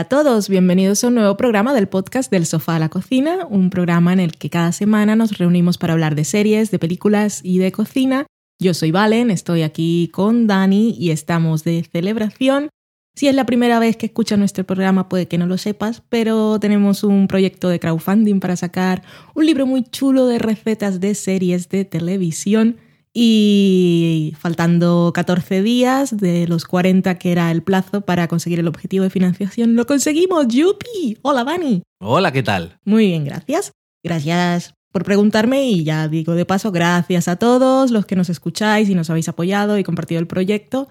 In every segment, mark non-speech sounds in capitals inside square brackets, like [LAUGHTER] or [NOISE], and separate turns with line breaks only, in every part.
Hola a todos, bienvenidos a un nuevo programa del podcast del sofá a la cocina, un programa en el que cada semana nos reunimos para hablar de series, de películas y de cocina. Yo soy Valen, estoy aquí con Dani y estamos de celebración. Si es la primera vez que escuchas nuestro programa puede que no lo sepas, pero tenemos un proyecto de crowdfunding para sacar un libro muy chulo de recetas de series de televisión y faltando 14 días de los 40 que era el plazo para conseguir el objetivo de financiación, lo conseguimos. ¡Yupi! Hola, Dani.
Hola, ¿qué tal?
Muy bien, gracias. Gracias por preguntarme y ya digo de paso, gracias a todos los que nos escucháis y nos habéis apoyado y compartido el proyecto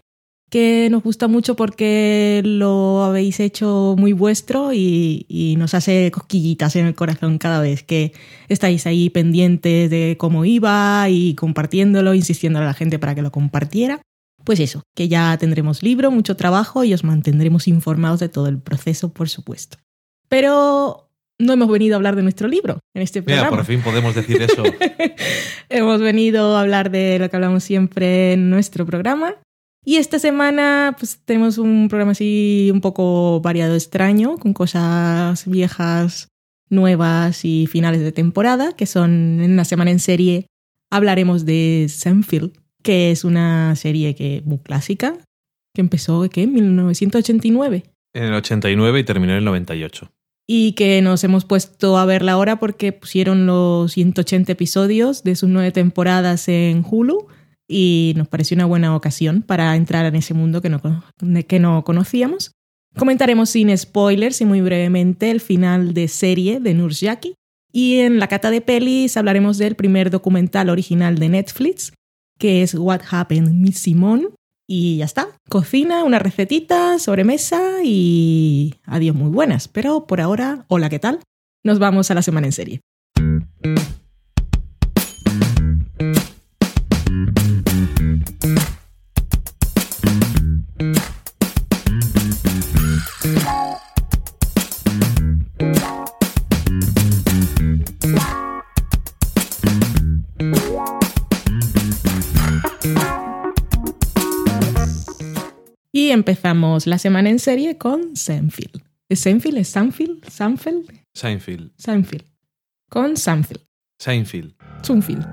que nos gusta mucho porque lo habéis hecho muy vuestro y, nos hace cosquillitas en el corazón cada vez que estáis ahí pendientes de cómo iba y compartiéndolo, insistiendo a la gente para que lo compartiera. Pues eso, que ya tendremos libro, mucho trabajo y os mantendremos informados de todo el proceso, por supuesto. Pero no hemos venido a hablar de nuestro libro en este programa.
Mira, por fin podemos decir eso. [LAUGHS]
hemos venido a hablar de lo que hablamos siempre en nuestro programa, y esta semana pues tenemos un programa así un poco variado extraño, con cosas viejas, nuevas y finales de temporada, que son en una semana en serie hablaremos de Seinfeld, que es una serie que muy clásica, que empezó ¿qué? en 1989.
En el 89 y terminó en el 98.
Y que nos hemos puesto a verla ahora porque pusieron los 180 episodios de sus nueve temporadas en Hulu y nos pareció una buena ocasión para entrar en ese mundo que no, que no conocíamos. Comentaremos sin spoilers y muy brevemente el final de serie de Nurjaki. Y en la cata de pelis hablaremos del primer documental original de Netflix, que es What Happened Miss Simone. Y ya está, cocina, una recetita, sobremesa y adiós muy buenas. Pero por ahora, hola, ¿qué tal? Nos vamos a la semana en serie. Empezamos la semana en serie con Seinfeld. ¿Es Seinfeld? ¿Es Seinfeld? ¿Seinfeld?
Seinfeld.
Seinfeld. Con Seinfeld.
Seinfeld.
Seinfeld.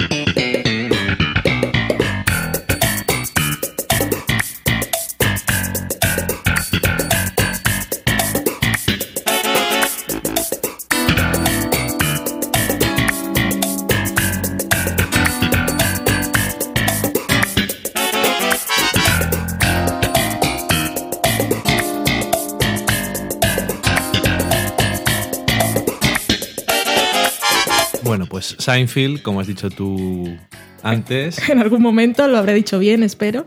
Seinfeld, como has dicho tú antes. [LAUGHS]
En algún momento lo habré dicho bien, espero.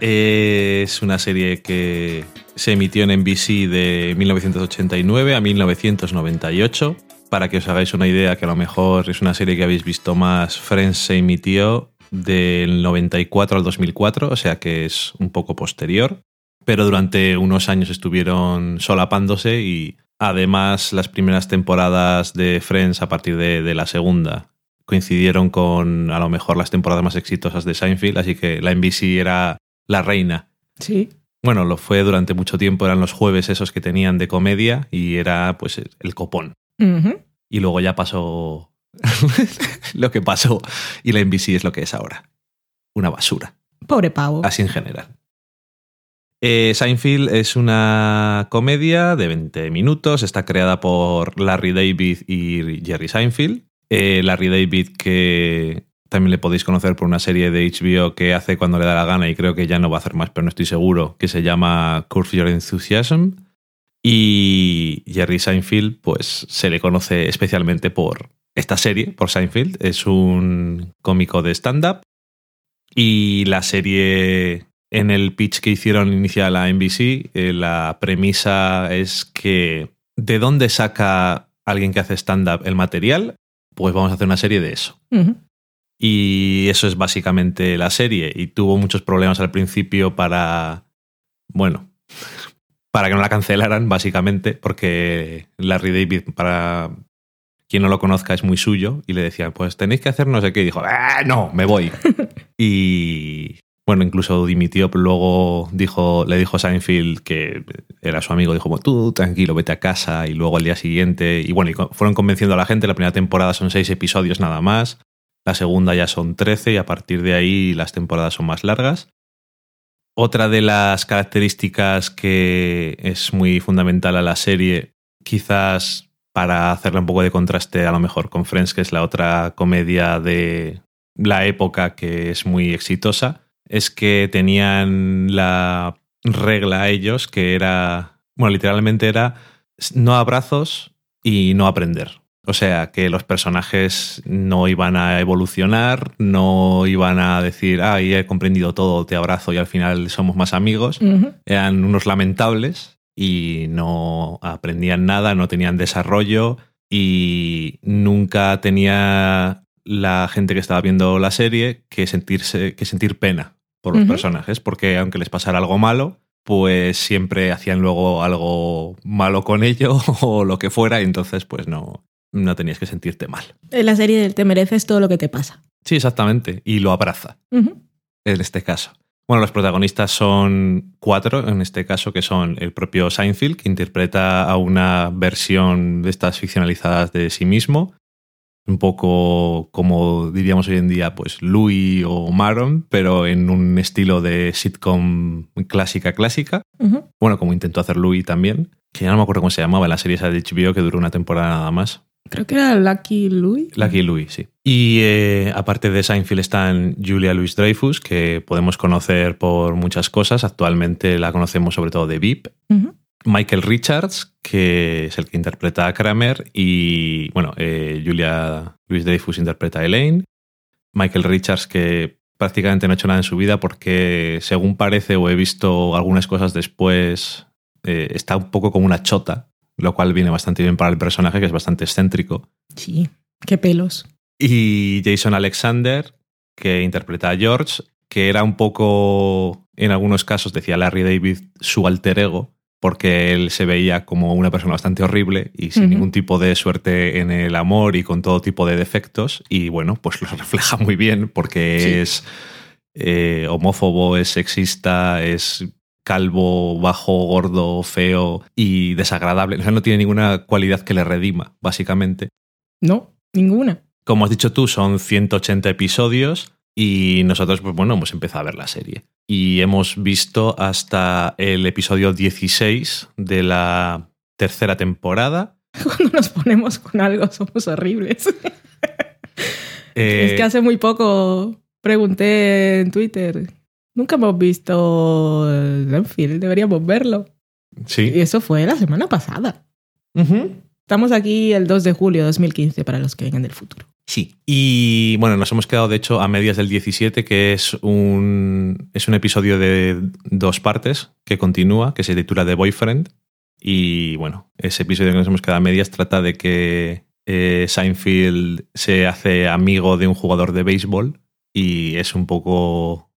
Es una serie que se emitió en NBC de 1989 a 1998. Para que os hagáis una idea, que a lo mejor es una serie que habéis visto más, Friends se emitió del 94 al 2004, o sea que es un poco posterior. Pero durante unos años estuvieron solapándose y Además, las primeras temporadas de Friends a partir de, la segunda coincidieron con a lo mejor las temporadas más exitosas de Seinfeld, así que la NBC era la reina.
Sí.
Bueno, lo fue durante mucho tiempo, eran los jueves esos que tenían de comedia y era pues el copón. Y luego ya pasó [LAUGHS] lo que pasó y la NBC es lo que es ahora. Una basura.
Pobre pavo.
Así en general. Eh, Seinfeld es una comedia de 20 minutos, está creada por Larry David y Jerry Seinfeld. Eh, Larry David que también le podéis conocer por una serie de HBO que hace cuando le da la gana y creo que ya no va a hacer más, pero no estoy seguro, que se llama Curve Your Enthusiasm. Y Jerry Seinfeld, pues se le conoce especialmente por esta serie, por Seinfeld. Es un cómico de stand-up. Y la serie en el pitch que hicieron inicial a NBC, eh, la premisa es que ¿de dónde saca alguien que hace stand-up el material? Pues vamos a hacer una serie de eso. Y eso es básicamente la serie. Y tuvo muchos problemas al principio para, bueno, para que no la cancelaran, básicamente, porque Larry David, para quien no lo conozca, es muy suyo. Y le decían, pues tenéis que hacer no sé qué. Y dijo, ah, no, me voy. [LAUGHS] y Bueno, incluso pero luego dijo, le dijo a Seinfeld, que era su amigo, dijo, tú tranquilo, vete a casa, y luego al día siguiente, y bueno, y fueron convenciendo a la gente, la primera temporada son seis episodios nada más, la segunda ya son trece, y a partir de ahí las temporadas son más largas. Otra de las características que es muy fundamental a la serie, quizás para hacerle un poco de contraste a lo mejor con Friends, que es la otra comedia de la época que es muy exitosa, es que tenían la regla ellos que era, bueno, literalmente era no abrazos y no aprender. O sea, que los personajes no iban a evolucionar, no iban a decir, ah, ya he comprendido todo, te abrazo y al final somos más amigos. Eran unos lamentables y no aprendían nada, no tenían desarrollo y nunca tenía la gente que estaba viendo la serie que, sentirse, que sentir pena por los personajes, porque aunque les pasara algo malo, pues siempre hacían luego algo malo con ello [LAUGHS] o lo que fuera, y entonces pues no, no tenías que sentirte mal.
En la serie Te mereces todo lo que te pasa.
Sí, exactamente, y lo abraza, en este caso. Bueno, los protagonistas son cuatro, en este caso, que son el propio Seinfeld, que interpreta a una versión de estas ficcionalizadas de sí mismo, un poco como diríamos hoy en día, pues Louis o Maron, pero en un estilo de sitcom clásica, clásica. Bueno, como intentó hacer Louis también, que ya no me acuerdo cómo se llamaba, la serie esa de HBO que duró una temporada nada más.
Creo que era Lucky Louis.
Lucky Louis, sí. Y eh, aparte de Seinfeld están Julia Louis Dreyfus, que podemos conocer por muchas cosas. Actualmente la conocemos sobre todo de VIP. Michael Richards, que es el que interpreta a Kramer, y bueno, eh, Julia Louis Dreyfus interpreta a Elaine. Michael Richards, que prácticamente no ha hecho nada en su vida porque, según parece, o he visto algunas cosas después, eh, está un poco como una chota, lo cual viene bastante bien para el personaje, que es bastante excéntrico.
Sí, qué pelos.
Y Jason Alexander, que interpreta a George, que era un poco, en algunos casos, decía Larry David, su alter ego, porque él se veía como una persona bastante horrible y sin ningún tipo de suerte en el amor y con todo tipo de defectos. Y bueno, pues lo [LAUGHS] refleja muy bien porque es eh, homófobo, es sexista, es calvo, bajo, gordo, feo y desagradable. O sea, no tiene ninguna cualidad que le redima, básicamente.
No, ninguna.
Como has dicho tú, son 180 episodios y nosotros, pues bueno, hemos empezado a ver la serie. Y hemos visto hasta el episodio 16 de la tercera temporada. [LAUGHS]
Cuando nos ponemos con algo somos horribles. [LAUGHS] es que eh, hace muy poco pregunté en Twitter. Nunca hemos visto Zenfield, deberíamos verlo.
Sí.
Y eso fue la semana pasada. Estamos aquí el 2 de julio de 2015 para los que vengan del futuro.
Sí. Y bueno, nos hemos quedado de hecho a medias del 17, que es un, es un episodio de dos partes que continúa, que se titula The Boyfriend. Y bueno, ese episodio que nos hemos quedado a medias trata de que eh, Seinfeld se hace amigo de un jugador de béisbol y es un poco...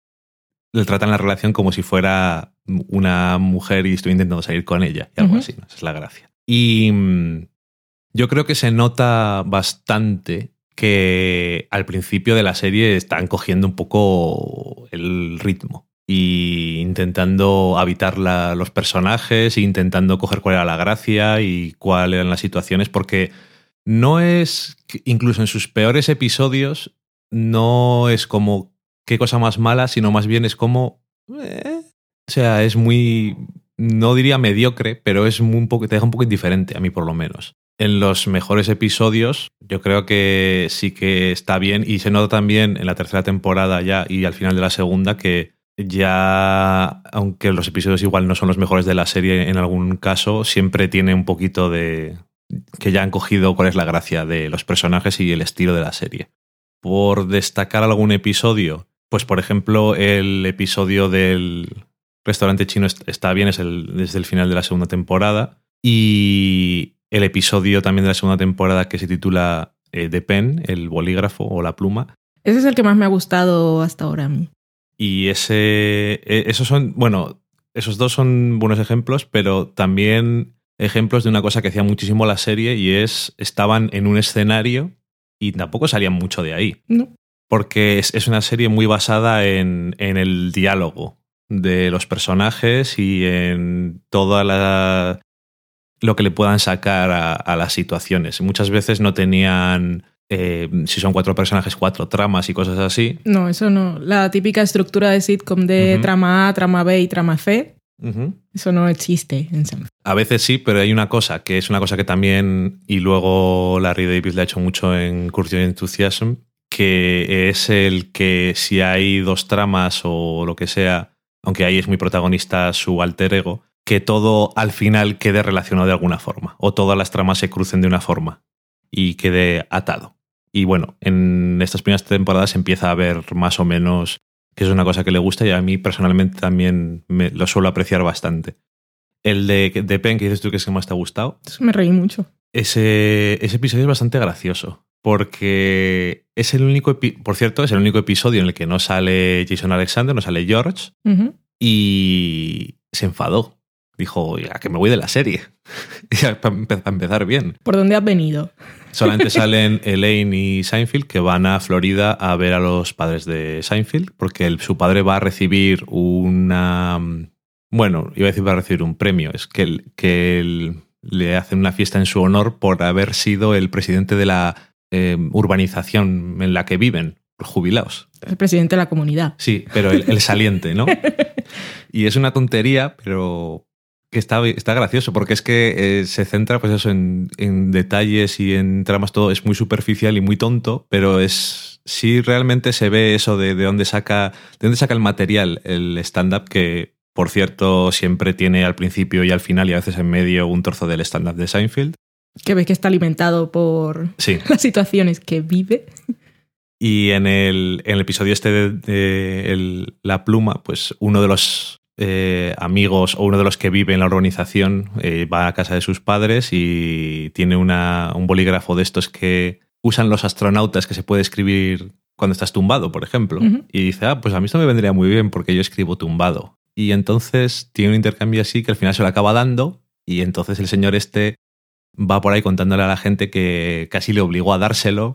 Le tratan la relación como si fuera una mujer y estoy intentando salir con ella y algo así, Esa es la gracia. Y mm, yo creo que se nota bastante que al principio de la serie están cogiendo un poco el ritmo y intentando habitar los personajes, intentando coger cuál era la gracia y cuáles eran las situaciones, porque no es, incluso en sus peores episodios, no es como qué cosa más mala, sino más bien es como... Eh, o sea, es muy... No diría mediocre, pero es un poco, te deja un poco indiferente, a mí por lo menos en los mejores episodios, yo creo que sí que está bien y se nota también en la tercera temporada ya y al final de la segunda que ya, aunque los episodios igual no son los mejores de la serie en algún caso, siempre tiene un poquito de que ya han cogido cuál es la gracia de los personajes y el estilo de la serie. Por destacar algún episodio, pues por ejemplo el episodio del restaurante chino está bien, es el, desde el final de la segunda temporada. Y el episodio también de la segunda temporada que se titula eh, The Pen, el bolígrafo o la pluma.
Ese es el que más me ha gustado hasta ahora a mí.
Y ese, e, esos son, bueno, esos dos son buenos ejemplos, pero también ejemplos de una cosa que hacía muchísimo la serie y es, estaban en un escenario y tampoco salían mucho de ahí.
No.
porque es, es una serie muy basada en, en, el diálogo de los personajes y en toda la lo que le puedan sacar a, a las situaciones. Muchas veces no tenían eh, si son cuatro personajes, cuatro tramas y cosas así.
No, eso no. La típica estructura de sitcom de uh -huh. trama A, trama B y trama C. Uh -huh. Eso no existe.
A veces sí, pero hay una cosa que es una cosa que también, y luego Larry David le ha hecho mucho en Curtain Enthusiasm, que es el que si hay dos tramas o lo que sea, aunque ahí es muy protagonista su alter ego, que todo al final quede relacionado de alguna forma, o todas las tramas se crucen de una forma y quede atado. Y bueno, en estas primeras temporadas empieza a ver más o menos que es una cosa que le gusta y a mí personalmente también me, lo suelo apreciar bastante. El de, de Pen, que dices tú que es el que más te ha gustado.
Me reí mucho.
Ese, ese episodio es bastante gracioso. Porque es el único, por cierto, es el único episodio en el que no sale Jason Alexander, no sale George. Uh -huh. Y se enfadó. Dijo, ya que me voy de la serie. [LAUGHS] para empezar bien.
¿Por dónde has venido?
Solamente [LAUGHS] salen Elaine y Seinfeld que van a Florida a ver a los padres de Seinfeld porque el, su padre va a recibir una... Bueno, iba a decir va a recibir un premio. Es que, el, que el, le hacen una fiesta en su honor por haber sido el presidente de la eh, urbanización en la que viven, jubilados.
El presidente de la comunidad.
Sí, pero el, el saliente, ¿no? [LAUGHS] y es una tontería, pero que está, está gracioso, porque es que eh, se centra pues eso, en, en, detalles y en tramas, todo es muy superficial y muy tonto, pero es sí realmente se ve eso de, de dónde saca, de dónde saca el material, el stand-up que, por cierto, siempre tiene al principio y al final y a veces en medio un trozo del stand-up de Seinfeld.
Que ves que está alimentado por
sí. [LAUGHS]
las situaciones que vive.
Y en el, en el episodio este de, de el, La Pluma, pues uno de los eh, amigos o uno de los que vive en la urbanización eh, va a casa de sus padres y tiene una, un bolígrafo de estos que usan los astronautas que se puede escribir cuando estás tumbado, por ejemplo. Uh -huh. Y dice, ah, pues a mí esto me vendría muy bien porque yo escribo tumbado. Y entonces tiene un intercambio así que al final se lo acaba dando y entonces el señor este va por ahí contándole a la gente que casi le obligó a dárselo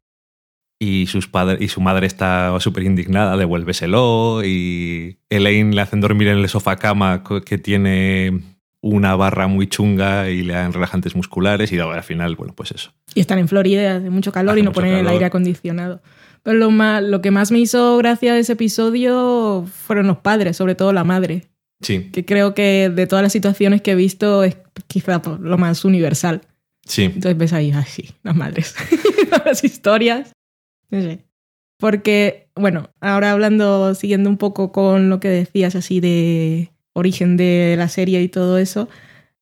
y, sus padres, y su madre está súper indignada, devuélveselo, y Elaine le hacen dormir en el sofá cama que tiene una barra muy chunga y le dan relajantes musculares y al final, bueno, pues eso.
Y están en Florida, hace mucho calor hace y no ponen calor. el aire acondicionado. Pero lo, más, lo que más me hizo gracia de ese episodio fueron los padres, sobre todo la madre.
Sí.
Que creo que de todas las situaciones que he visto es quizá lo más universal.
Sí.
Entonces ves ahí, así, las madres, [LAUGHS] las historias. Porque, bueno, ahora hablando, siguiendo un poco con lo que decías así de origen de la serie y todo eso,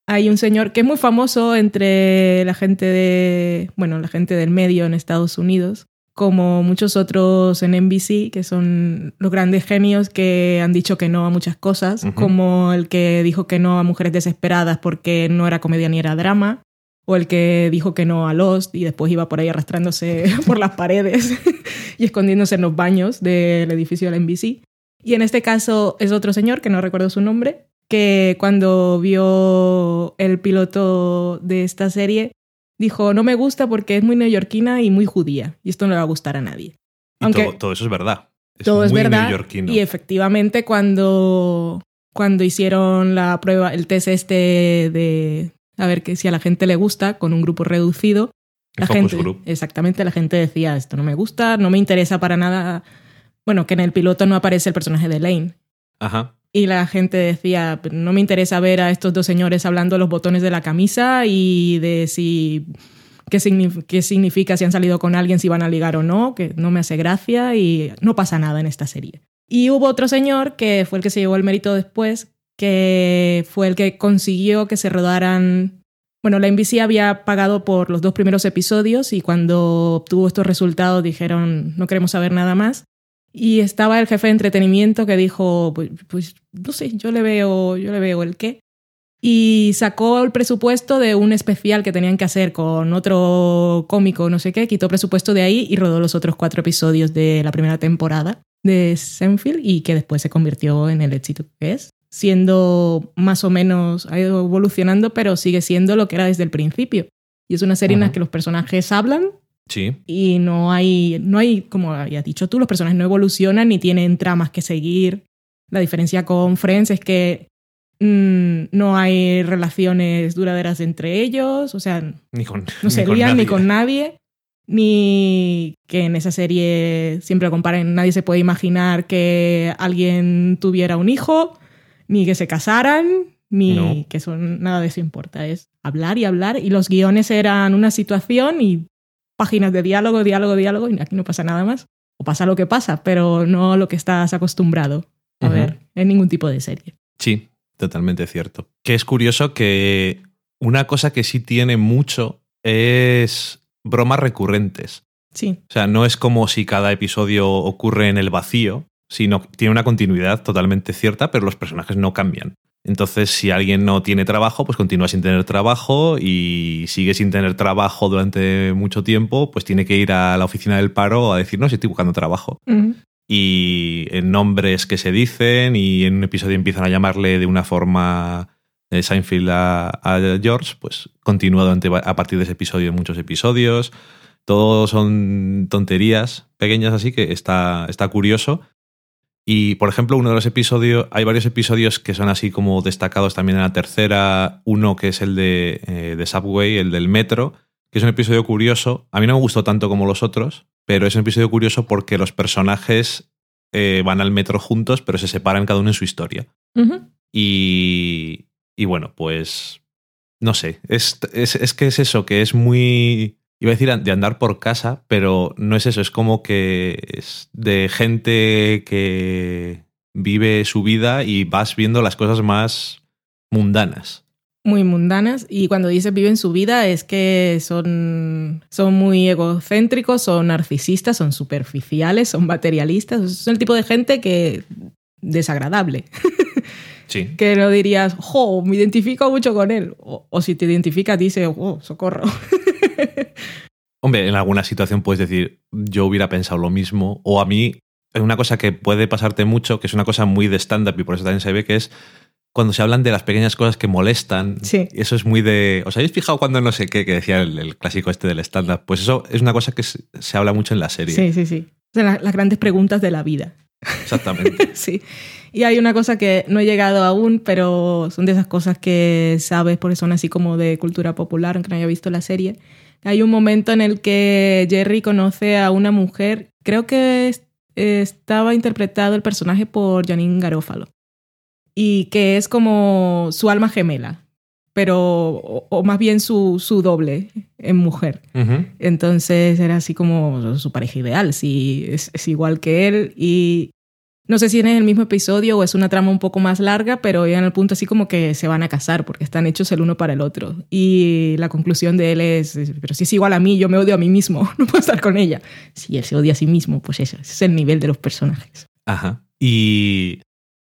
hay un señor que es muy famoso entre la gente de, bueno, la gente del medio en Estados Unidos, como muchos otros en NBC, que son los grandes genios que han dicho que no a muchas cosas, uh -huh. como el que dijo que no a Mujeres Desesperadas porque no era comedia ni era drama, o el que dijo que no a Lost y después iba por ahí arrastrándose [LAUGHS] por las paredes [LAUGHS] y escondiéndose en los baños del edificio de la NBC. Y en este caso es otro señor, que no recuerdo su nombre, que cuando vio el piloto de esta serie dijo, no me gusta porque es muy neoyorquina y muy judía, y esto no le va a gustar a nadie.
Y Aunque todo, todo, eso es verdad.
Es todo es verdad. Y efectivamente cuando, cuando hicieron la prueba, el test este de a ver que si a la gente le gusta con un grupo reducido. La gente,
group.
exactamente, la gente decía esto no me gusta, no me interesa para nada. Bueno, que en el piloto no aparece el personaje de Lane.
Ajá.
Y la gente decía, no me interesa ver a estos dos señores hablando los botones de la camisa y de si qué, signif qué significa si han salido con alguien, si van a ligar o no, que no me hace gracia y no pasa nada en esta serie. Y hubo otro señor que fue el que se llevó el mérito después, que fue el que consiguió que se rodaran... Bueno, la NBC había pagado por los dos primeros episodios y cuando obtuvo estos resultados dijeron no queremos saber nada más. Y estaba el jefe de entretenimiento que dijo, pues, pues no sé, yo le veo, yo le veo el qué. Y sacó el presupuesto de un especial que tenían que hacer con otro cómico, no sé qué, quitó presupuesto de ahí y rodó los otros cuatro episodios de la primera temporada de Senfield y que después se convirtió en el éxito que es siendo más o menos, ha ido evolucionando, pero sigue siendo lo que era desde el principio. Y es una serie uh -huh. en la que los personajes hablan
Sí.
Y no hay, no hay, como habías dicho tú, los personajes no evolucionan ni tienen tramas que seguir. La diferencia con Friends es que mm, no hay relaciones duraderas entre ellos, o sea,
Ni con, [LAUGHS]
no se
ni
lían con nadie, ni que en esa serie siempre lo comparen, nadie se puede imaginar que alguien tuviera un hijo, ni que se casaran, ni
No.
que eso, nada de eso importa, es hablar y hablar, y los guiones eran una situación y páginas de diálogo, diálogo, diálogo, y aquí no pasa nada más, o pasa lo que pasa, pero no lo que estás acostumbrado a ver en ningún tipo de serie.
Sí, totalmente cierto. Que es curioso que una cosa que sí tiene mucho es bromas recurrentes.
Sí,
O sea, no es como si cada episodio ocurre en el vacío, sino tiene una continuidad totalmente cierta, pero los personajes no cambian. Entonces, si alguien no tiene trabajo, pues continúa sin tener trabajo y sigue sin tener trabajo durante mucho tiempo, pues tiene que ir a la oficina del paro a decir, no, si estoy buscando trabajo. Y en nombres que se dicen y en un episodio empiezan a llamarle de una forma eh, Seinfeld a, a George, pues continúa durante, a partir de ese episodio en muchos episodios. Todos son tonterías pequeñas así que está, está curioso. Y, por ejemplo, uno de los episodios, hay varios episodios que son así como destacados también en la tercera. Uno que es el de, eh, de Subway, el del metro, que es un episodio curioso. A mí no me gustó tanto como los otros, pero es un episodio curioso porque los personajes eh, van al metro juntos, pero se separan cada uno en su historia. Y, y bueno, pues no sé, es, es, es que es eso, que es muy, iba a decir de andar por casa, pero no es eso, es como que es de gente que vive su vida y vas viendo las cosas más mundanas.
muy mundanas y cuando dices viven su vida es que son, son muy egocéntricos, son narcisistas, son superficiales, son materialistas, son el tipo de gente que desagradable, [LAUGHS]
Sí.
que no dirías, jo, me identifico mucho con él, o, o si te identificas dices, oh, socorro. [LAUGHS]
Hombre, en alguna situación puedes decir, yo hubiera pensado lo mismo, o a mí, es una cosa que puede pasarte mucho, que es una cosa muy de stand-up y por eso también se ve que es cuando se hablan de las pequeñas cosas que molestan.
Sí.
Eso es muy de. ¿Os habéis fijado cuando no sé qué, que decía el, el clásico este del stand-up? Pues eso es una cosa que se, se habla mucho en la serie.
Sí, sí, sí. Son las, las grandes preguntas de la vida.
Exactamente. [LAUGHS]
Sí. Y hay una cosa que no he llegado aún, pero son de esas cosas que sabes porque son así como de cultura popular, aunque no haya visto la serie. Hay un momento en el que Jerry conoce a una mujer, creo que es- estaba interpretado el personaje por Janine Garofalo, y que es como su alma gemela, pero, o, o más bien su, su doble en mujer. Entonces era así como su pareja ideal, sí, es, es igual que él. Y no sé si es en el mismo episodio o es una trama un poco más larga, pero llegan al punto así como que se van a casar porque están hechos el uno para el otro. Y la conclusión de él es, pero si es igual a mí, yo me odio a mí mismo, [LAUGHS] no puedo estar con ella. Si él se odia a sí mismo, pues eso, ese es el nivel de los personajes.
Ajá. Y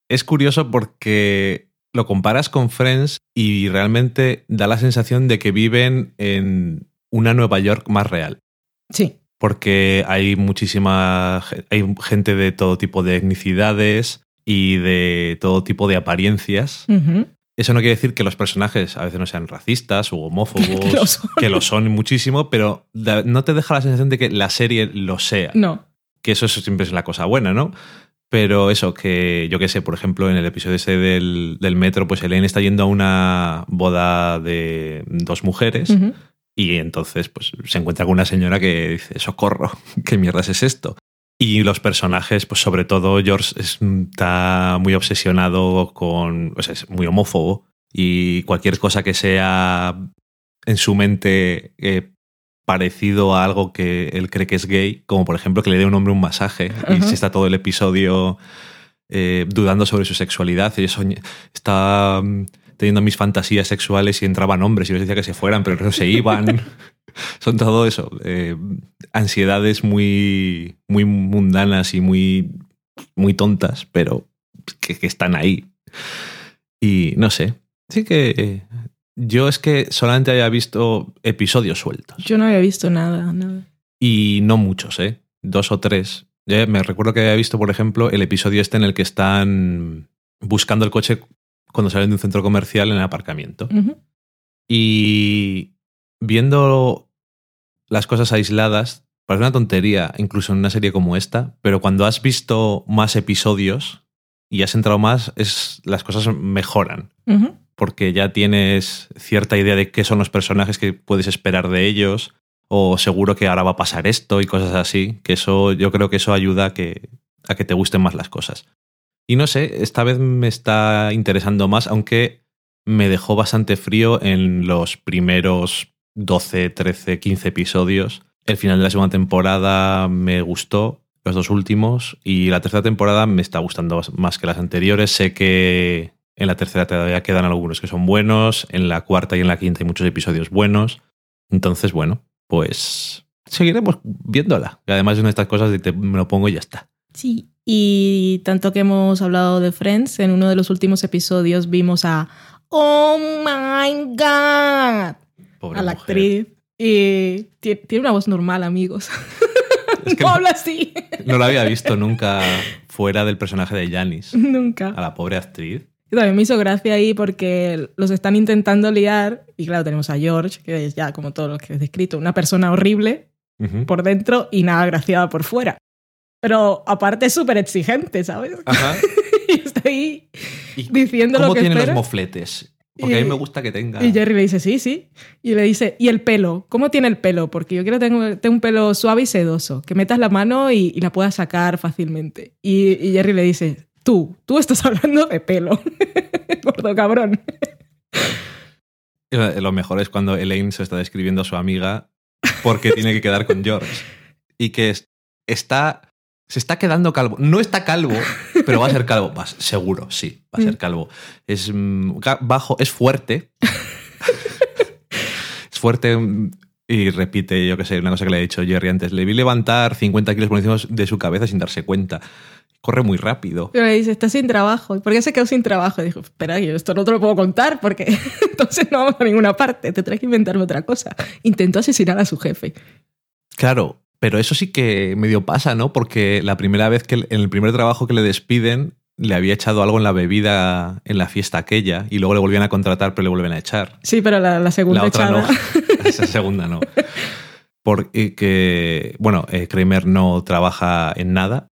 es curioso porque lo comparas con Friends y realmente da la sensación de que viven en una Nueva York más real.
Sí,
porque hay muchísima hay gente de todo tipo de etnicidades y de todo tipo de apariencias. Eso no quiere decir que los personajes a veces no sean racistas o homófobos, [LAUGHS]
Que lo son.
que lo son muchísimo, pero no te deja la sensación de que la serie lo sea,
no.
que eso es- siempre es la cosa buena, ¿no? Pero eso, que yo qué sé, por ejemplo, en el episodio ese del, del metro, pues Elaine está yendo a una boda de dos mujeres. Y entonces pues, se encuentra con una señora que dice, socorro, [LAUGHS] ¿qué mierdas es esto? Y los personajes, pues sobre todo George es- está muy obsesionado con, o sea, es muy homófobo y cualquier cosa que sea en su mente eh, parecido a algo que él cree que es gay, como por ejemplo que le dé un hombre un masaje y se está todo el episodio eh, dudando sobre su sexualidad y soñ- está mm, teniendo mis fantasías sexuales y entraban hombres y les decía que se fueran, pero no se iban. [LAUGHS] Son todo eso, eh, ansiedades muy, muy mundanas y muy, muy tontas, pero que, que están ahí. Y no sé, sí que yo es que solamente había visto episodios sueltos
Yo no había visto nada, nada.
y no muchos, ¿eh? Dos o tres. Ya me recuerdo que había visto, por ejemplo, el episodio este en el que están buscando el coche cuando salen de un centro comercial en el aparcamiento. Y viendo las cosas aisladas, parece una tontería, incluso en una serie como esta, pero cuando has visto más episodios y has entrado más, es, las cosas mejoran. Porque ya tienes cierta idea de qué son los personajes que puedes esperar de ellos, o seguro que ahora va a pasar esto y cosas así, que eso, yo creo que eso ayuda a que, a que te gusten más las cosas. Y no sé, esta vez me está interesando más, aunque me dejó bastante frío en los primeros 12, 13, 15 episodios. El final de la segunda temporada me gustó, los dos últimos, y la tercera temporada me está gustando más que las anteriores. Sé que en la tercera todavía quedan algunos que son buenos, en la cuarta y en la quinta hay muchos episodios buenos. Entonces, bueno, pues seguiremos viéndola. Y además es una de estas cosas de te, me lo pongo y ya está.
Sí, y tanto que hemos hablado de Friends, en uno de los últimos episodios vimos a Oh my God,
Pobre
a la
mujer.
actriz. Y ti- tiene una voz normal, amigos. [LAUGHS]
Es que
no
no-
habla así.
No lo había visto nunca fuera del personaje de Janis. [LAUGHS]
Nunca.
A la pobre actriz.
Y también me hizo gracia ahí porque los están intentando liar. Y claro, tenemos a George, que es ya como todo lo que he descrito, una persona horrible por dentro y nada graciada por fuera. Pero aparte es súper exigente, ¿sabes?
Ajá. [LAUGHS]
y está ahí
¿Y
diciendo lo
¿Cómo
que
tiene los mofletes? Porque
Y-
a mí me gusta que tenga.
Y Jerry le dice, sí, sí. Y le dice, ¿y el pelo? ¿Cómo tiene el pelo? Porque yo quiero tener un pelo suave y sedoso, que metas la mano y, y la puedas sacar fácilmente. Y, y Jerry le dice, tú, tú estás [LAUGHS] hablando de pelo. [LAUGHS] Gordo cabrón.
Eh, Lo mejor es cuando Elaine se está describiendo a su amiga porque tiene que quedar con George. Y que es- está. Se está quedando calvo. No está calvo, pero va a ser calvo. Va- seguro, sí, va a ser
Mm.
calvo. Es mm, bajo, es fuerte. es fuerte mm, y repite, yo qué sé, una cosa que le ha dicho Jerry antes. Le vi levantar 50 kilos por encima de su cabeza sin darse cuenta. Corre muy rápido.
Pero le dice, estás sin trabajo. ¿Y por qué se quedó sin trabajo? Y dijo, espera, yo esto no te lo puedo contar porque [LAUGHS] entonces no vamos a ninguna parte. Te traes que inventarme otra cosa. Intentó asesinar a su jefe.
Claro, pero eso sí que medio pasa, ¿no? Porque la primera vez que en el primer trabajo que le despiden le había echado algo en la bebida en la fiesta aquella y luego le volvían a contratar pero le vuelven a echar.
Sí, pero la, la segunda
la otra
echada...
no, [LAUGHS] esa segunda no. Porque, bueno, eh, Kramer no trabaja en nada.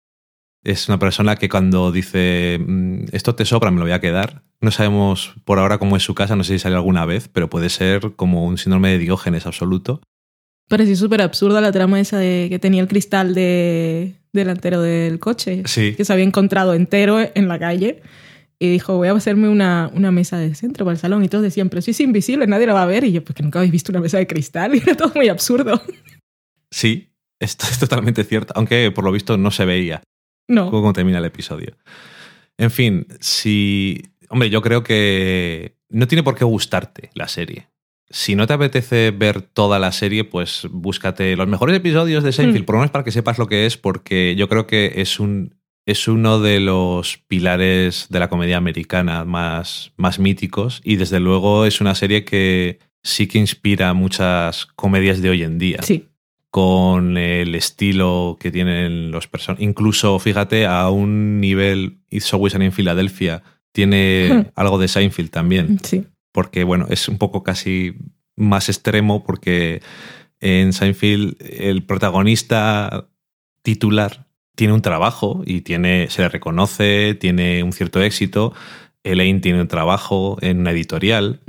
Es una persona que cuando dice "Mm, esto te sobra, me lo voy a quedar. No sabemos por ahora cómo es su casa, no sé si sale alguna vez, pero puede ser como un síndrome de Diógenes absoluto.
Pareció súper absurda la trama esa de que tenía el cristal de, delantero del coche,
Sí.
que se había encontrado entero en la calle. Y dijo, voy a hacerme una, una mesa de centro para el salón. Y todos decían, pero si es invisible, nadie lo va a ver. Y yo, pues que nunca habéis visto una mesa de cristal. [LAUGHS] Y era todo muy absurdo.
Sí, esto es totalmente cierto, aunque por lo visto no se veía
No.
cómo termina el episodio. En fin, si... Hombre, yo creo que no tiene por qué gustarte la serie. Si no te apetece ver toda la serie, pues búscate los mejores episodios de Seinfeld,
Mm.
por lo menos para que sepas lo que es, porque yo creo que es un es uno de los pilares de la comedia americana más, más míticos y desde luego es una serie que sí que inspira muchas comedias de hoy en día
Sí.
con el estilo que tienen los personajes. Incluso, fíjate, a un nivel It's Always en Filadelfia tiene [LAUGHS] algo de Seinfeld también,
Sí.
Porque bueno, es un poco casi más extremo porque en Seinfeld el protagonista titular tiene un trabajo y tiene se le reconoce, tiene un cierto éxito. Elaine tiene un trabajo en una editorial,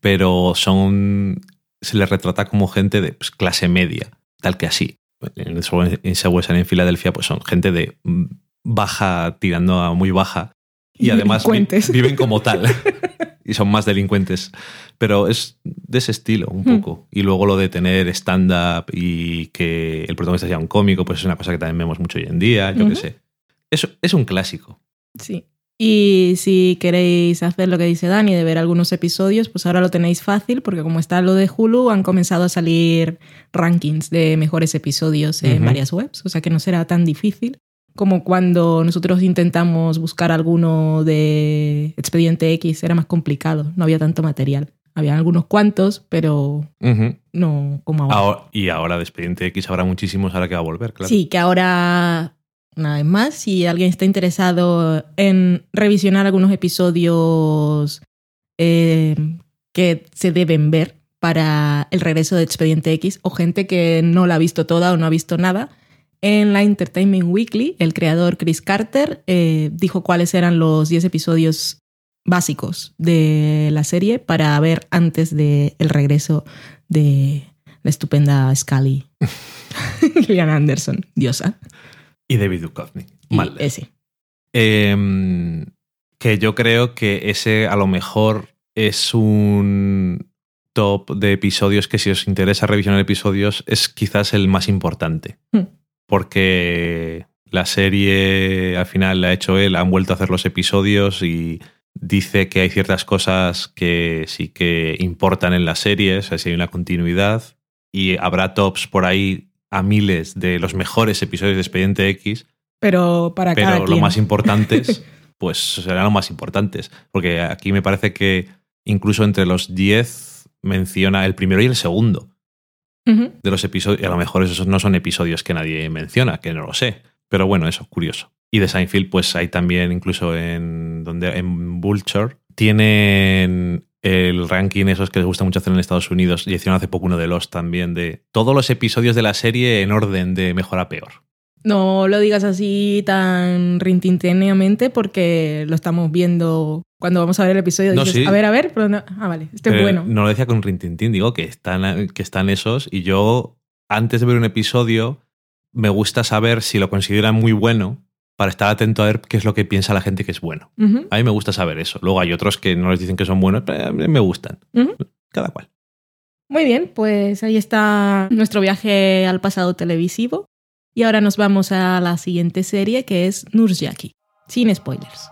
pero son se les retrata como gente de pues, clase media, tal que así. En en Subway en Filadelfia, pues son gente de mm, baja, tirando a muy baja, y, además vi- [LAUGHS] viven como tal. [LAUGHS] y son más delincuentes. Pero es de ese estilo, un
Hmm.
poco. Y luego lo de tener stand-up y que el protagonista sea un cómico, pues es una cosa que también vemos mucho hoy en día, yo qué sé. Eso es un clásico.
Sí. Y si queréis hacer lo que dice Dani, de ver algunos episodios, pues ahora lo tenéis fácil, porque como está lo de Hulu, han comenzado a salir rankings de mejores episodios en varias webs, o sea que no será tan difícil como cuando nosotros intentamos buscar alguno de Expediente X, era más complicado, no había tanto material. Había algunos cuantos, pero no como ahora.
Ahora- y ahora de Expediente X habrá muchísimos ahora que va a volver, claro.
Sí, que ahora, una vez más, si alguien está interesado en revisionar algunos episodios eh, que se deben ver, para el regreso de Expediente X o gente que no la ha visto toda o no ha visto nada. En la Entertainment Weekly, el creador Chris Carter eh, dijo cuáles eran los 10 episodios básicos de la serie para ver antes del el regreso de la estupenda Scully. [LAUGHS] [LAUGHS] Gillian Anderson, diosa.
Y David Duchovny. Mal.
Ese.
Em, que yo creo que ese a lo mejor es un top de episodios que si os interesa revisionar episodios es quizás el más importante.
Hmm.
Porque la serie al final la ha hecho él, han vuelto a hacer los episodios y dice que hay ciertas cosas que sí que importan en la serie, o sea, si hay una continuidad y habrá tops por ahí a miles de los mejores episodios de Expediente X,
Pero para cada
pero lo
quien.
más importantes, [LAUGHS] pues serán los más importantes. Porque aquí me parece que incluso entre los 10 menciona el primero y el segundo De los episodios. Y a lo mejor esos no son episodios que nadie menciona, que no lo sé. Pero bueno, eso, curioso. Y de Seinfeld, pues hay también, incluso en, donde, en Vulture, tienen el ranking esos que les gusta mucho hacer en Estados Unidos. Y hicieron hace poco uno de los también, de todos los episodios de la serie en orden de mejor a peor.
No lo digas así tan rintinteneamente porque lo estamos viendo cuando vamos a ver el episodio.
No,
dices,
sí.
a ver, a ver, pero no- ah, vale, este es bueno.
No lo decía con rintintín, digo que están, que están esos. Y yo, antes de ver un episodio, me gusta saber si lo consideran muy bueno para estar atento a ver qué es lo que piensa la gente que es bueno. A mí me gusta saber eso. Luego hay otros que no les dicen que son buenos, pero a mí me gustan. Cada cual.
Muy bien, pues ahí está nuestro viaje al pasado televisivo. Y ahora nos vamos a la siguiente serie que es Nurjaki. Sin spoilers.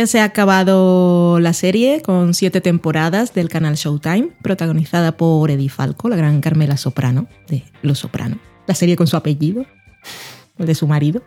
Ya se ha acabado la serie con siete temporadas del canal Showtime, protagonizada por Eddie Falco, la gran Carmela Soprano de Los Soprano. La serie con su apellido, el de su marido.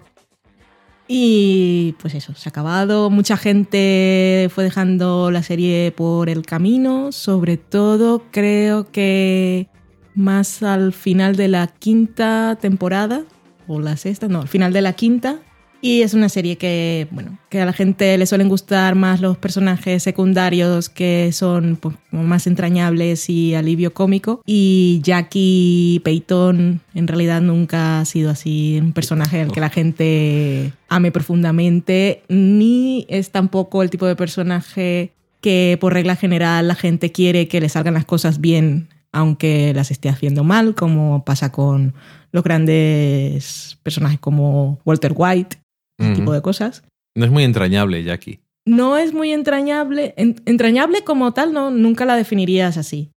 Y pues eso, se ha acabado. Mucha gente fue dejando la serie por el camino. Sobre todo creo que más al final de la quinta temporada, o la sexta, no, al final de la quinta. Y es una serie que, bueno, que a la gente le suelen gustar más los personajes secundarios que son pues, más entrañables y alivio cómico. Y Jackie Peyton en realidad nunca ha sido así un personaje al que la gente ame profundamente, ni es tampoco el tipo de personaje que por regla general la gente quiere que le salgan las cosas bien aunque las esté haciendo mal, como pasa con los grandes personajes como Walter White, ese tipo de cosas.
No es muy entrañable, Jackie.
No es muy entrañable. en- entrañable como tal, no, nunca la definirías así.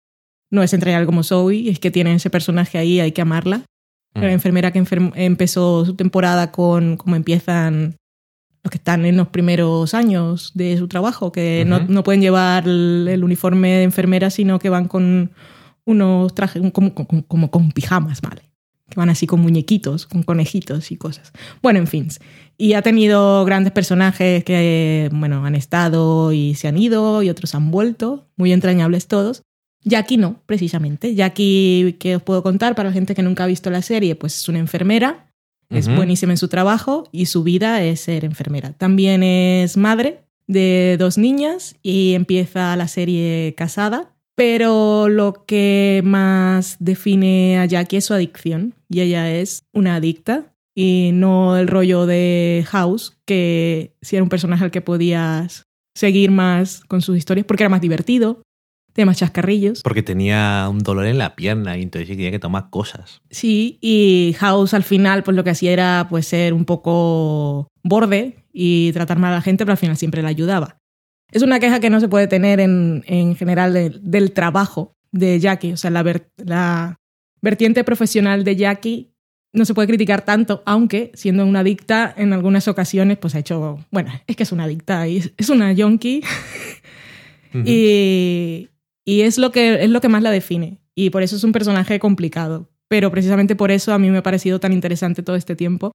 No es entrañable como Zoe, es que tiene ese personaje ahí, hay que amarla. La
Mm.
enfermera que empezó su temporada con cómo empiezan los que están en los primeros años de su trabajo, que no, no pueden llevar el, el uniforme de enfermera, sino que van con unos trajes como, como, como con pijamas, ¿vale? Que van así con muñequitos, con conejitos y cosas. Bueno, en fin. Y ha tenido grandes personajes que, bueno, han estado y se han ido y otros han vuelto, muy entrañables todos. Jackie no, precisamente. Jackie, que os puedo contar para la gente que nunca ha visto la serie, pues es una enfermera, es buenísima en su trabajo y su vida es ser enfermera. También es madre de dos niñas y empieza la serie casada, pero lo que más define a Jackie es su adicción y ella es una adicta y no el rollo de House, que si era un personaje al que podías seguir más con sus historias porque era más divertido, tenía más chascarrillos.
Porque tenía un dolor en la pierna y entonces tenía que tomar cosas.
Sí, y House al final pues lo que hacía era pues ser un poco borde y tratar mal a la gente, pero al final siempre la ayudaba. Es una queja que no se puede tener en, en general del trabajo de Jackie. O sea, la, la vertiente profesional de Jackie no se puede criticar tanto, aunque siendo una adicta en algunas ocasiones, pues ha hecho, bueno, es que es una adicta y es una yonki y, y, es, lo que, es lo que más la define. Y por eso es un personaje complicado. Pero precisamente por eso a mí me ha parecido tan interesante todo este tiempo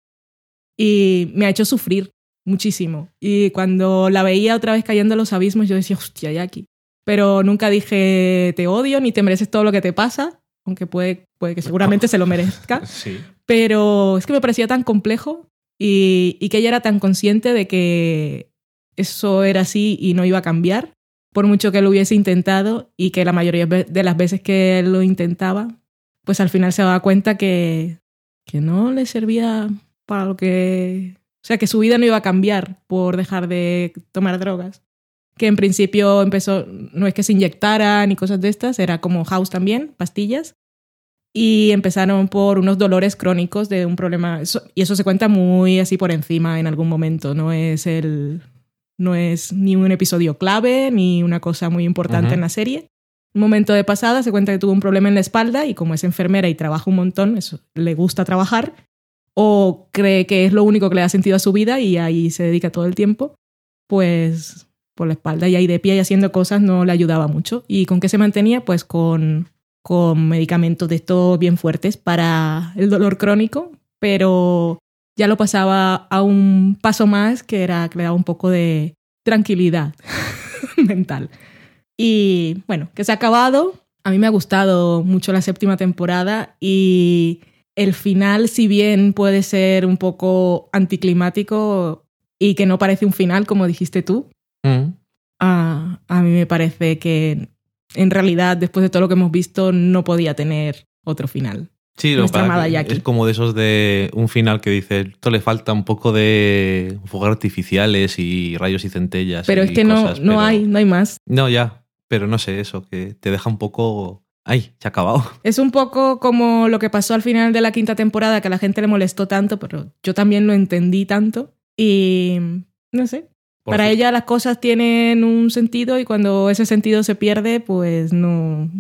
y me ha hecho sufrir muchísimo. Y cuando la veía otra vez cayendo a los abismos, yo decía, hostia, Jackie. Pero nunca dije, te odio ni te mereces todo lo que te pasa, aunque puede, puede que seguramente se lo merezca. [LAUGHS]
Sí.
Pero es que me parecía tan complejo y, y que ella era tan consciente de que eso era así y no iba a cambiar, por mucho que lo hubiese intentado y que la mayoría de las veces que lo intentaba, pues al final se daba cuenta que, que no le servía para lo que... O sea, que su vida no iba a cambiar por dejar de tomar drogas. Que en principio empezó, no es que se inyectara ni cosas de estas, era como house también, pastillas. Y empezaron por unos dolores crónicos de un problema. Y eso se cuenta muy así por encima en algún momento no es el no es ni un episodio clave ni una cosa muy importante en la serie. Un momento de pasada se cuenta que tuvo un problema en la espalda y como es enfermera y trabaja un montón eso le gusta trabajar o cree que es lo único que le da sentido a su vida y ahí se dedica todo el tiempo pues por la espalda y ahí de pie y haciendo cosas no le ayudaba mucho y con qué se mantenía pues con con medicamentos de estos bien fuertes para el dolor crónico, pero ya lo pasaba a un paso más que era que le daba un poco de tranquilidad [LAUGHS] mental. Y bueno, que se ha acabado. A mí me ha gustado mucho la séptima temporada y el final, si bien puede ser un poco anticlimático y que no parece un final, como dijiste tú,
mm.
a, a mí me parece que en realidad, después de todo lo que hemos visto, no podía tener otro final.
Sí, lo es como de esos de un final que dice, esto le falta un poco de fuegos artificiales y rayos y centellas.
Pero es que no, no hay, no hay más.
No, ya, pero no sé, eso, que te deja un poco... ¡Ay! Se ha acabado. [LAUGHS]
Es un poco como lo que pasó al final de la quinta temporada, que a la gente le molestó tanto, pero yo también lo entendí tanto. Y no sé, para ella las cosas tienen un sentido y cuando ese sentido se pierde, pues no,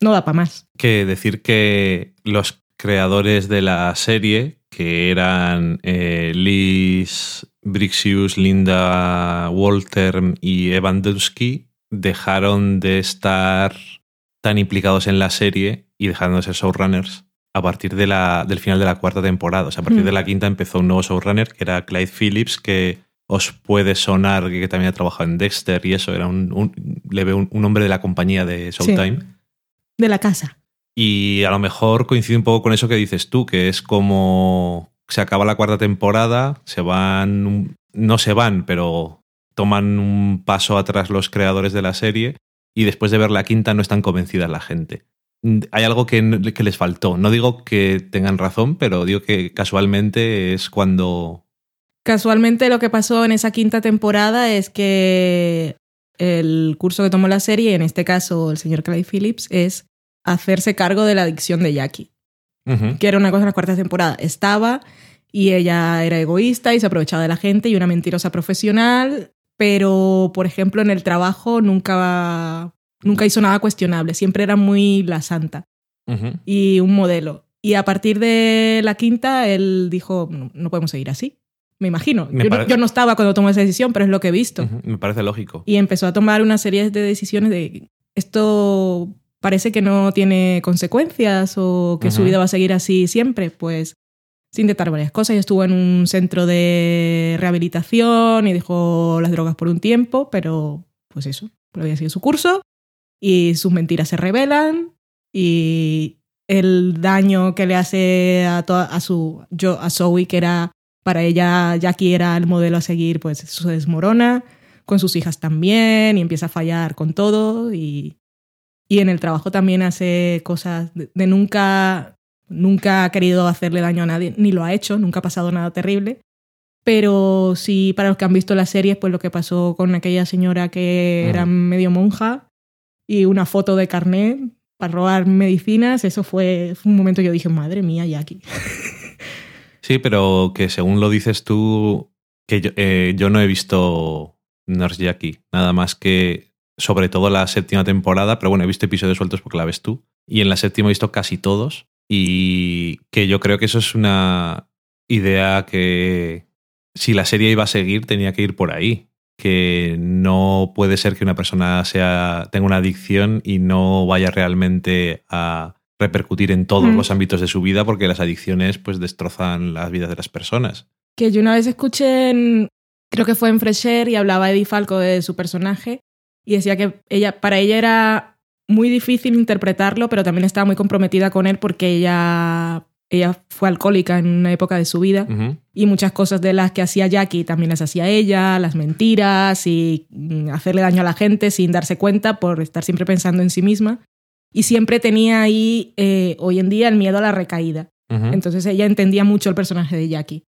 no da para más.
Que decir que los creadores de la serie, que eran eh, Liz Brixius, Linda Walter y Evan Dusky, dejaron de estar tan implicados en la serie y dejaron de ser showrunners a partir de la, del final de la cuarta temporada. O sea, a partir de la quinta empezó un nuevo showrunner que era Clyde Phillips, que os puede sonar que también ha trabajado en Dexter y eso, era un, le veo un, hombre de la compañía de Showtime.
De la casa.
Y a lo mejor coincide un poco con eso que dices tú, que es como se acaba la cuarta temporada, se van, no se van, pero toman un paso atrás los creadores de la serie y después de ver la quinta no están convencidas la gente. Hay algo que, que les faltó. No digo que tengan razón, pero digo que casualmente es cuando
Casualmente lo que pasó en esa quinta temporada es que el curso que tomó la serie, en este caso el señor Clay Phillips, es hacerse cargo de la adicción de Jackie, que era una cosa en la cuarta temporada. Estaba y ella era egoísta y se aprovechaba de la gente y una mentirosa profesional, pero por ejemplo en el trabajo nunca, nunca hizo nada cuestionable, siempre era muy la santa y un modelo. Y a partir de la quinta, él dijo, no podemos seguir así me imagino. Yo, no estaba cuando tomó esa decisión, pero es lo que he visto.
Me parece lógico.
Y empezó a tomar una serie de decisiones de esto parece que no tiene consecuencias o que su vida va a seguir así siempre, pues intentar varias cosas. Y estuvo en un centro de rehabilitación y dejó las drogas por un tiempo, pero pues eso, había sido su curso y sus mentiras se revelan y el daño que le hace a, su yo a Zoe que era para ella Jackie era el modelo a seguir, pues se desmorona, con sus hijas también, y empieza a fallar con todo, y, y en el trabajo también hace cosas de, nunca, nunca ha querido hacerle daño a nadie, ni lo ha hecho, nunca ha pasado nada terrible. Pero sí, para los que han visto la serie, pues lo que pasó con aquella señora que era medio monja y una foto de carnet para robar medicinas, eso fue, fue un momento que yo dije, madre mía, Jackie.
Sí, pero que según lo dices tú, que yo, eh, no he visto Nurse Jackie. Nada más que, sobre todo la séptima temporada, pero bueno, he visto episodios sueltos porque la ves tú. Y en la séptima he visto casi todos. Y que yo creo que eso es una idea que si la serie iba a seguir tenía que ir por ahí. Que no puede ser que una persona sea, tenga una adicción y no vaya realmente a repercutir en todos
Mm.
los ámbitos de su vida porque las adicciones pues destrozan las vidas de las personas.
Que yo una vez escuché, en- creo que fue en Fresher, y hablaba Eddie Falco de su personaje, y decía que ella, para ella era muy difícil interpretarlo, pero también estaba muy comprometida con él porque ella, ella fue alcohólica en una época de su vida, y muchas cosas de las que hacía Jackie también las hacía ella, las mentiras y mm, hacerle daño a la gente sin darse cuenta por estar siempre pensando en sí misma. Y siempre tenía ahí, eh, hoy en día, el miedo a la recaída. Entonces ella entendía mucho el personaje de Jackie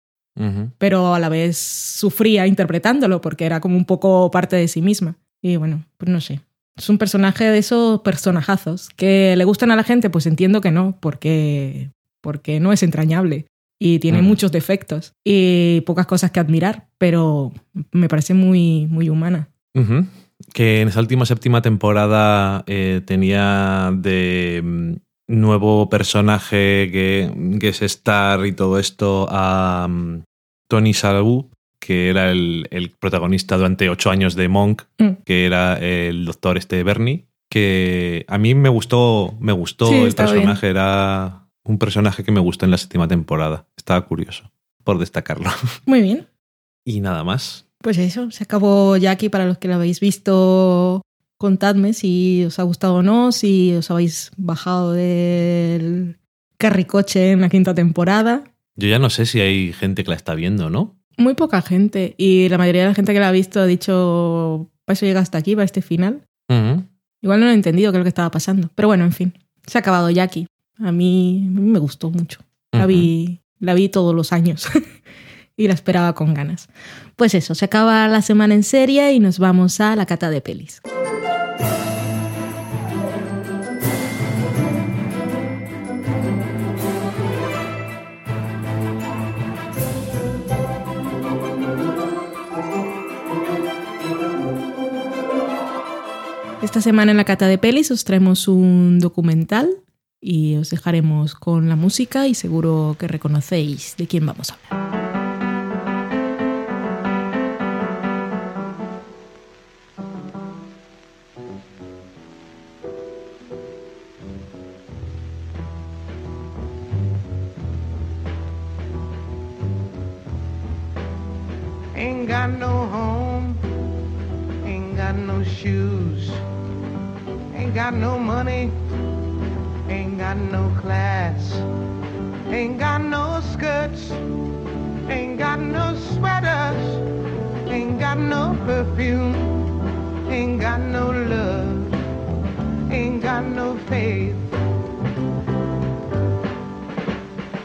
pero a la vez sufría interpretándolo porque era como un poco parte de sí misma. Y bueno, pues no sé. Es un personaje de esos personajazos que le gustan a la gente, pues entiendo que no, porque, porque no es entrañable y tiene
Mm.
muchos defectos y pocas cosas que admirar, pero me parece muy, muy humana.
Que en esa última séptima temporada eh, tenía de mm, nuevo personaje que, que es Star y todo esto a mm, Tony Shalhoub, que era el, el protagonista durante ocho años de Monk,
Mm.
que era el doctor este Bernie, que a mí me gustó, me gustó
Sí,
el personaje, era un personaje que me gustó en la séptima temporada. Estaba curioso, por destacarlo. [LAUGHS]
Muy bien.
Y nada más.
Pues eso, se acabó Jackie para los que lo habéis visto. Contadme si os ha gustado o no, si os habéis bajado del carricoche en la quinta temporada.
Yo ya no sé si hay gente que la está viendo, ¿no?
Muy poca gente y la mayoría de la gente que la ha visto ha dicho, para eso llega hasta aquí, para este final. Igual no lo he entendido qué es lo que estaba pasando. Pero bueno, en fin, se ha acabado Jackie. A mí, a mí me gustó mucho. La
Ujú.
vi, la vi todos los años [LAUGHS] y la esperaba con ganas. Pues eso, se acaba la semana en serie y nos vamos a la cata de pelis. Esta semana en la cata de pelis os traemos un documental y os dejaremos con la música y seguro que reconocéis de quién vamos a hablar.
Ain't got no home, ain't got no shoes, ain't got no money, ain't got no class, ain't got no skirts, ain't got no sweaters, ain't got no perfume, ain't got no love, ain't got no faith.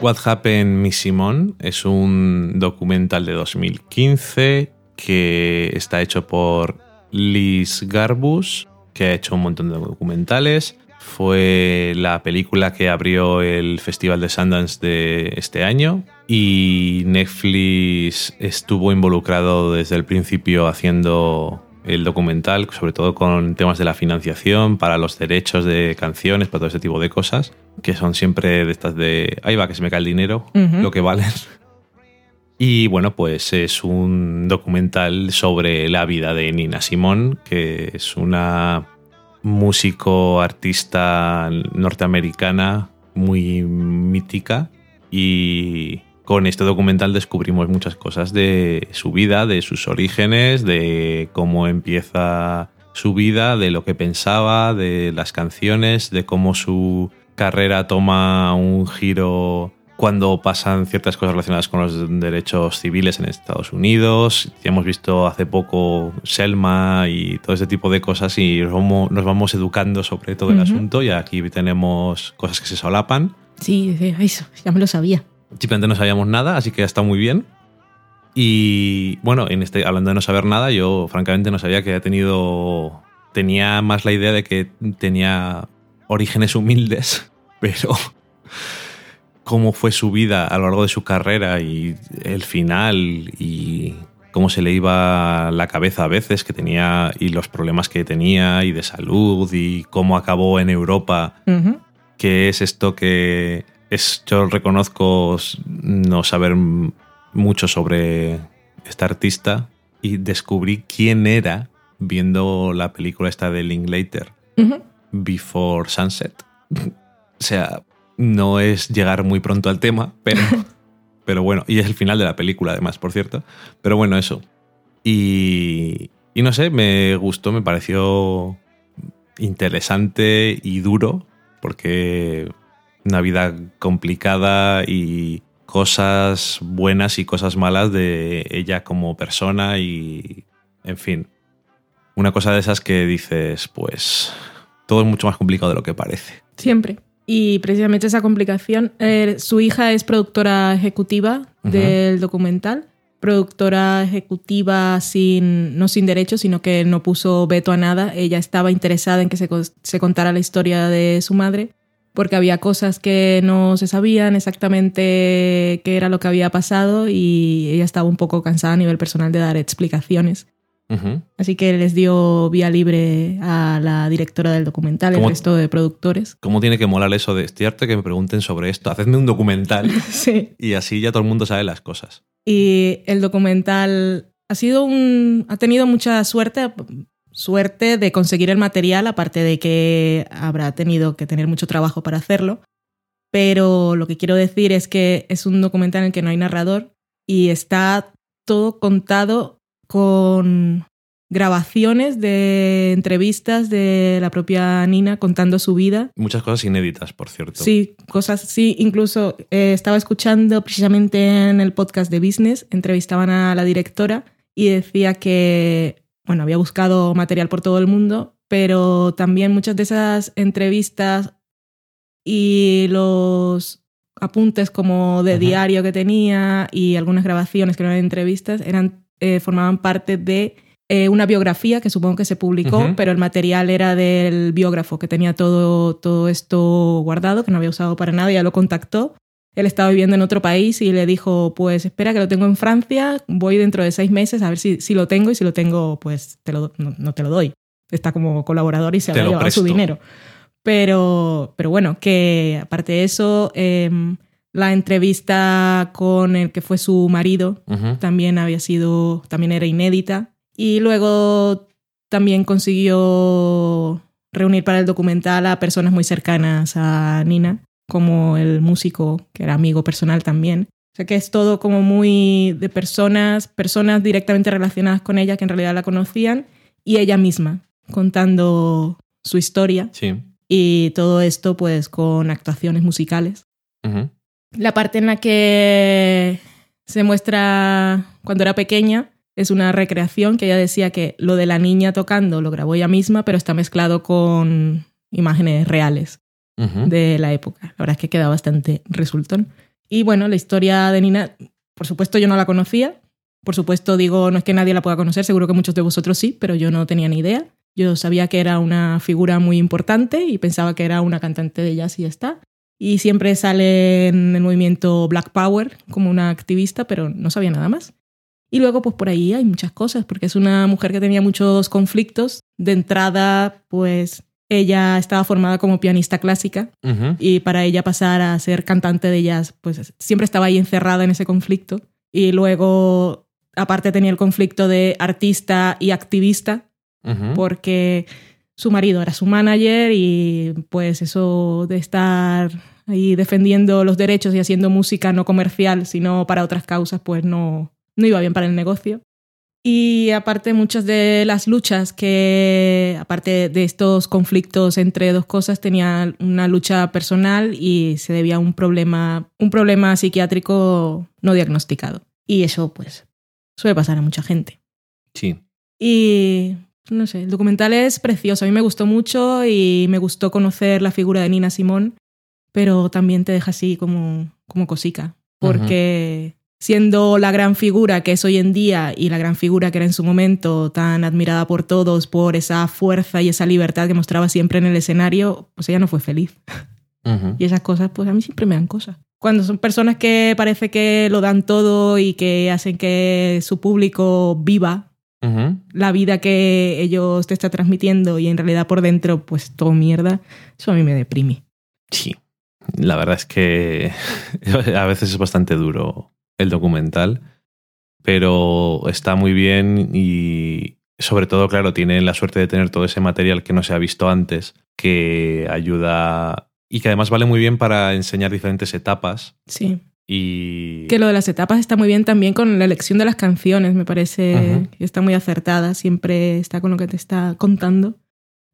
What Happened Miss Simone es un documental de 2015 que está hecho por Liz Garbus, que ha hecho un montón de documentales. Fue la película que abrió el Festival de Sundance de este año y Netflix estuvo involucrado desde el principio haciendo el documental, sobre todo con temas de la financiación, para los derechos de canciones, para todo ese tipo de cosas, que son siempre de estas de, ahí va, que se me cae el dinero, lo que valen. Y bueno, pues es un documental sobre la vida de Nina Simone, que es una músico, artista norteamericana muy mítica. Y con este documental descubrimos muchas cosas de su vida, de sus orígenes, de cómo empieza su vida, de lo que pensaba, de las canciones, de cómo su carrera toma un giro cuando pasan ciertas cosas relacionadas con los derechos civiles en Estados Unidos. Ya hemos visto hace poco Selma y todo ese tipo de cosas y nos vamos, educando sobre todo el
Ujú.
asunto y aquí tenemos cosas que se solapan.
Sí, sí, eso, ya me lo sabía.
Simplemente no sabíamos nada, así que está muy bien. Y bueno, en este, hablando de no saber nada, yo francamente no sabía que había tenido. Tenía más la idea de que tenía orígenes humildes, [LAUGHS] pero cómo fue su vida a lo largo de su carrera y el final y cómo se le iba la cabeza a veces, que tenía, y los problemas que tenía, y de salud, y cómo acabó en Europa,
Ujú.
que es esto que es, yo reconozco no saber mucho sobre esta artista, y descubrí quién era viendo la película esta de Linklater. Before Sunset. [LAUGHS] o sea, no es llegar muy pronto al tema, pero, [LAUGHS] pero bueno, y es el final de la película además, por cierto. Pero bueno, eso. Y, y no sé, me gustó, me pareció interesante y duro, porque una vida complicada y cosas buenas y cosas malas de ella como persona y, en fin, una cosa de esas que dices, pues todo es mucho más complicado de lo que parece.
Siempre. Y precisamente esa complicación, eh, su hija es productora ejecutiva del documental, productora ejecutiva sin, no sin derechos, sino que no puso veto a nada. Ella estaba interesada en que se, se contara la historia de su madre, porque había cosas que no se sabían exactamente qué era lo que había pasado y ella estaba un poco cansada a nivel personal de dar explicaciones. Así que les dio vía libre a la directora del documental, el
¿Cómo-
resto de productores.
¿Cómo tiene que molar eso de harto que me pregunten sobre esto? Hacedme un documental [LAUGHS]
Sí.
y así ya todo el mundo sabe las cosas.
Y el documental ha sido un. ha tenido mucha suerte, suerte de conseguir el material, aparte de que habrá tenido que tener mucho trabajo para hacerlo. Pero lo que quiero decir es que es un documental en el que no hay narrador y está todo contado con grabaciones de entrevistas de la propia Nina contando su vida
Muchas cosas inéditas, por cierto.
Sí, cosas, sí, incluso eh, estaba escuchando precisamente en el podcast de Business, entrevistaban a la directora y decía que, bueno, había buscado material por todo el mundo, pero también muchas de esas entrevistas y los apuntes como de diario que tenía y algunas grabaciones que eran entrevistas eran, eh, formaban parte de eh, una biografía que supongo que se publicó, pero el material era del biógrafo que tenía todo, todo esto guardado, que no había usado para nada, ya lo contactó. Él estaba viviendo en otro país y le dijo, pues espera que lo tengo en Francia, voy dentro de seis meses a ver si, si lo tengo y si lo tengo, pues te lo, no, no te lo doy. Está como colaborador y se
lo
llevado su dinero. Pero, pero bueno, que aparte de eso, em, la entrevista con el que fue su marido también había sido, también era inédita. Y luego también consiguió reunir para el documental a personas muy cercanas a Nina, como el músico, que era amigo personal también. O sea que es todo como muy de personas, personas directamente relacionadas con ella que en realidad la conocían, y ella misma contando su historia.
Sí.
Y todo esto pues con actuaciones musicales. La parte en la que se muestra cuando era pequeña es una recreación que ella decía que lo de la niña tocando lo grabó ella misma, pero está mezclado con imágenes reales de la época. La verdad es que queda bastante resultón. Y bueno, la historia de Nina, por supuesto yo no la conocía. Por supuesto digo, no es que nadie la pueda conocer, seguro que muchos de vosotros sí, pero yo no tenía ni idea. Yo sabía que era una figura muy importante y pensaba que era una cantante de jazz y ya está. Y siempre sale en el movimiento Black Power como una activista, pero no sabía nada más. Y luego, pues por ahí hay muchas cosas, porque es una mujer que tenía muchos conflictos. De entrada, pues ella estaba formada como pianista clásica
Ujú.
y para ella pasar a ser cantante de jazz, pues siempre estaba ahí encerrada en ese conflicto. Y luego, aparte, tenía el conflicto de artista y activista,
Ujú.
porque su marido era su manager y pues eso de estar ahí defendiendo los derechos y haciendo música no comercial, sino para otras causas, pues no, no iba bien para el negocio. Y aparte muchas de las luchas que, aparte de estos conflictos entre dos cosas, tenía una lucha personal y se debía a un problema, un problema psiquiátrico no diagnosticado. Y eso pues suele pasar a mucha gente.
Sí.
Y no sé, el documental es precioso. A mí me gustó mucho y me gustó conocer la figura de Nina Simón, pero también te deja así como, como cosica. Porque siendo la gran figura que es hoy en día y la gran figura que era en su momento, tan admirada por todos por esa fuerza y esa libertad que mostraba siempre en el escenario, pues ella no fue feliz.
Ujú.
Y esas cosas, pues a mí siempre me dan cosas. Cuando son personas que parece que lo dan todo y que hacen que su público viva
Ujú.
la vida que ellos te están transmitiendo y en realidad por dentro pues todo mierda, eso a mí me deprime.
Sí. La verdad es que [LAUGHS] a veces es bastante duro el documental, pero está muy bien y sobre todo, claro, tiene la suerte de tener todo ese material que no se ha visto antes, que ayuda y que además vale muy bien para enseñar diferentes etapas
Sí.
y...
Que lo de las etapas está muy bien también con la elección de las canciones, me parece que está muy acertada, siempre está con lo que te está contando.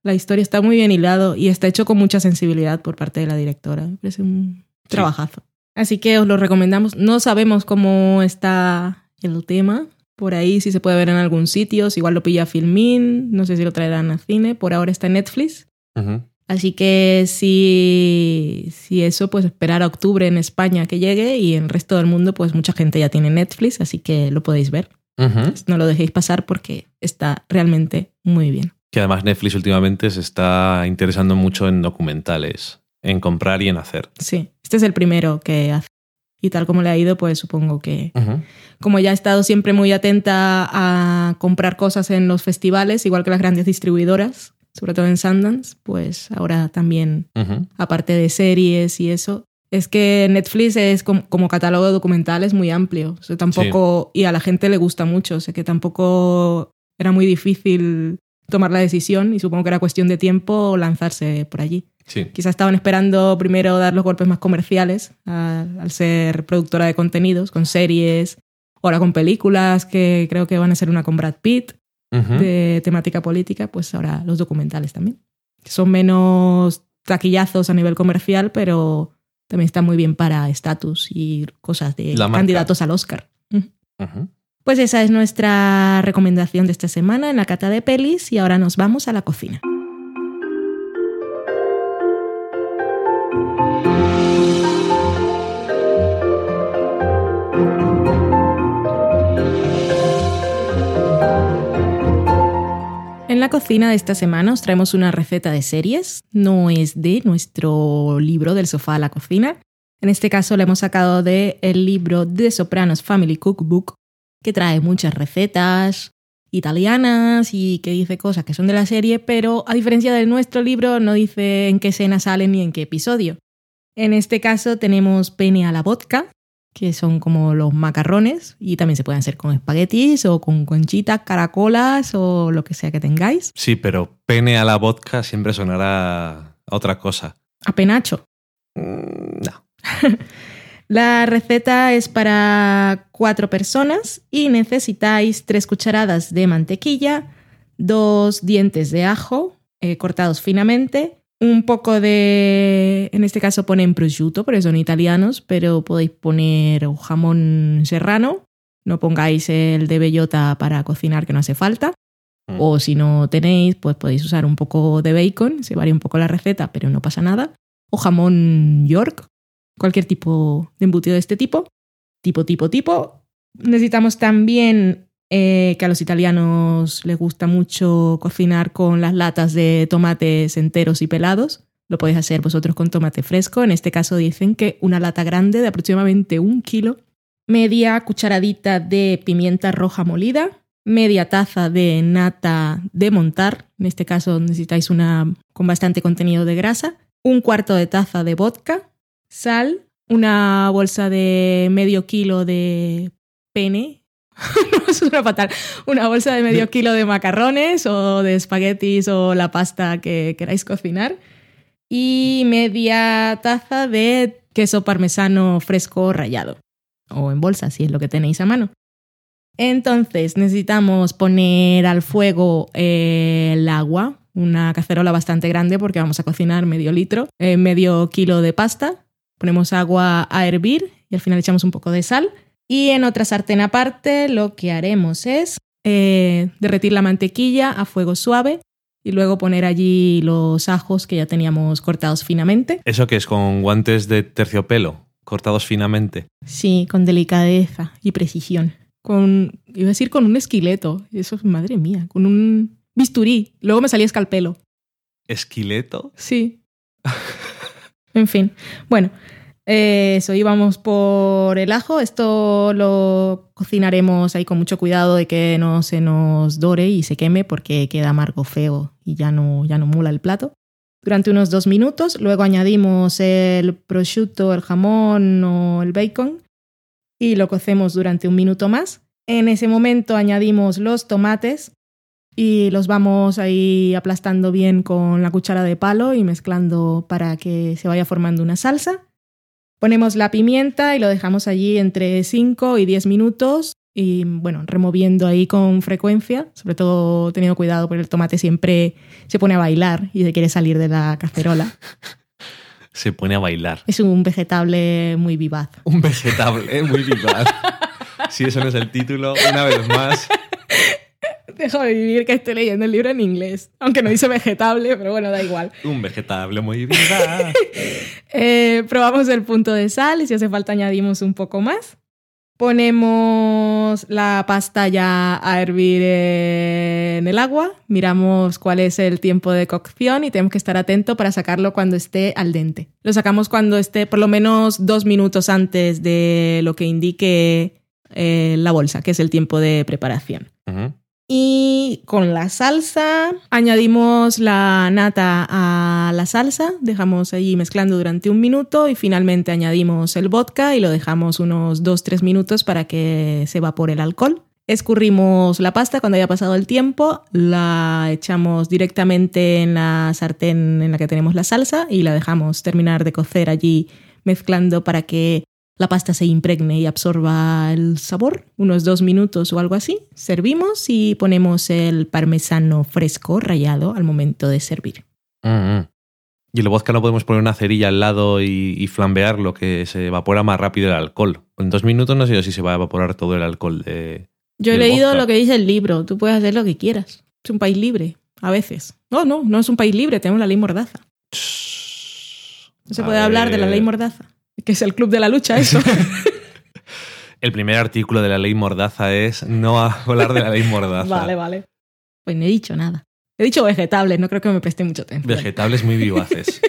La historia está muy bien hilado y está hecho con mucha sensibilidad por parte de la directora. Me parece un
Sí.
trabajazo. Así que os lo recomendamos. No sabemos cómo está el tema. Por ahí si se puede ver en algún sitio, si igual lo pilla Filmin, no sé si lo traerán al cine. Por ahora está en Netflix.
Ujú.
Así que si, si eso, pues esperar a octubre en España que llegue y en el resto del mundo, pues mucha gente ya tiene Netflix, así que lo podéis ver.
Ujú.
No lo dejéis pasar porque está realmente muy bien.
Que además Netflix últimamente se está interesando mucho en documentales, en comprar y en hacer.
Sí, este es el primero que hace. Y tal como le ha ido, pues supongo que como ya he estado siempre muy atenta a comprar cosas en los festivales, igual que las grandes distribuidoras, sobre todo en Sundance, pues ahora también
Ujú.
aparte de series y eso. Es que Netflix es como, como catálogo de documentales muy amplio. O sea, tampoco, y a la gente le gusta mucho. O sea, que tampoco era muy difícil tomar la decisión y supongo que era cuestión de tiempo lanzarse por allí.
Sí.
Quizás estaban esperando primero dar los golpes más comerciales a- al ser productora de contenidos, con series, ahora con películas que creo que van a ser una con Brad Pitt de temática política, pues ahora los documentales también. Son menos taquillazos a nivel comercial, pero también están muy bien para estatus y cosas de
La
candidatos al Oscar. Pues esa es nuestra recomendación de esta semana en la cata de pelis y ahora nos vamos a la cocina. En la cocina de esta semana os traemos una receta de series. No es de nuestro libro del sofá a la cocina. En este caso la hemos sacado del el libro The Sopranos Family Cookbook, que trae muchas recetas italianas y que dice cosas que son de la serie, pero a diferencia de nuestro libro no dice en qué escena salen ni en qué episodio. En este caso tenemos pene a la vodka, que son como los macarrones y también se pueden hacer con espaguetis o con conchitas, caracolas o lo que sea que tengáis.
Sí, pero pene a la vodka siempre sonará a otra cosa.
A penacho.
Mm, No. [LAUGHS]
La receta es para cuatro personas y necesitáis tres cucharadas de mantequilla, dos dientes de ajo eh, cortados finamente, un poco de, en este caso ponen prosciutto porque son italianos, pero podéis poner jamón serrano, no pongáis el de bellota para cocinar que no hace falta.
Mm.
O si no tenéis, pues podéis usar un poco de bacon, se varía un poco la receta, pero no pasa nada. O jamón York, cualquier tipo de embutido de este tipo. Tipo, tipo, tipo. Necesitamos también eh, que a los italianos les gusta mucho cocinar con las latas de tomates enteros y pelados. Lo podéis hacer vosotros con tomate fresco. En este caso dicen que una lata grande de aproximadamente un kilo. Media cucharadita de pimienta roja molida. Media taza de nata de montar. En este caso necesitáis una con bastante contenido de grasa. Un cuarto de taza de vodka. Sal. Una bolsa de medio kilo de pene. [LAUGHS] no, eso suena fatal. Una bolsa de medio kilo de macarrones o de espaguetis o la pasta que queráis cocinar. Y media taza de queso parmesano fresco rallado. O en bolsa, si es lo que tenéis a mano. Entonces necesitamos poner al fuego eh, el agua, una cacerola bastante grande porque vamos a cocinar medio litro, eh, medio kilo de pasta. Ponemos agua a hervir y al final echamos un poco de sal. Y en otra sartén aparte lo que haremos es eh, derretir la mantequilla a fuego suave y luego poner allí los ajos que ya teníamos cortados finamente.
¿Eso que es con guantes de terciopelo, cortados finamente?
Sí, con delicadeza y precisión. Con, iba a decir con un esqueleto. Eso es, madre mía, con un bisturí. Luego me salía escalpelo.
¿Esquileto?
Sí. [LAUGHS] en fin. Bueno, Eh, eso, íbamos por el ajo. Esto lo cocinaremos ahí con mucho cuidado de que no se nos dore y se queme porque queda amargo, feo y ya no, ya no mula el plato. Durante unos dos minutos, luego añadimos el prosciutto, el jamón o el bacon y lo cocemos durante un minuto más. En ese momento añadimos los tomates y los vamos ahí aplastando bien con la cuchara de palo y mezclando para que se vaya formando una salsa. Ponemos la pimienta y lo dejamos allí entre 5 y 10 minutos y bueno, removiendo ahí con frecuencia, sobre todo teniendo cuidado porque el tomate siempre se pone a bailar y se quiere salir de la cacerola. [LAUGHS]
Se pone a bailar.
Es un vegetable muy vivaz.
Un vegetable muy vivaz. si eso no es el título, una vez más.
Déjame vivir que estoy leyendo el libro en inglés. Aunque no dice vegetable, pero bueno, da igual.
Un vegetable muy vivaz. [LAUGHS]
Eh, probamos el punto de sal y si hace falta añadimos un poco más. Ponemos la pasta ya a hervir en el agua, miramos cuál es el tiempo de cocción y tenemos que estar atento para sacarlo cuando esté al dente. Lo sacamos cuando esté por lo menos dos minutos antes de lo que indique eh, la bolsa, que es el tiempo de preparación.
Ujú.
Y con la salsa añadimos la nata a la salsa, dejamos allí mezclando durante un minuto y finalmente añadimos el vodka y lo dejamos unos 2-3 minutos para que se evapore el alcohol. Escurrimos la pasta cuando haya pasado el tiempo, la echamos directamente en la sartén en la que tenemos la salsa y la dejamos terminar de cocer allí mezclando para que la pasta se impregne y absorba el sabor, unos dos minutos o algo así. Servimos y ponemos el parmesano fresco rallado al momento de servir.
Mm, mm. Y el vodka no podemos poner una cerilla al lado y, y flambearlo, que se evapora más rápido el alcohol. En dos minutos no sé si se va a evaporar todo el alcohol de...
Yo he leído
vodka.
lo que dice el libro, tú puedes hacer lo que quieras. Es un país libre, a veces. No, no, no es un país libre, tenemos la ley Mordaza. No se
A
puede hablar de la ley Mordaza, que es el club de la lucha, eso. [LAUGHS]
El primer artículo de la ley Mordaza es no hablar de la ley Mordaza.
vale, vale. Pues no he dicho nada. He dicho vegetales, no creo que me preste mucho atención.
Vegetales muy vivaces.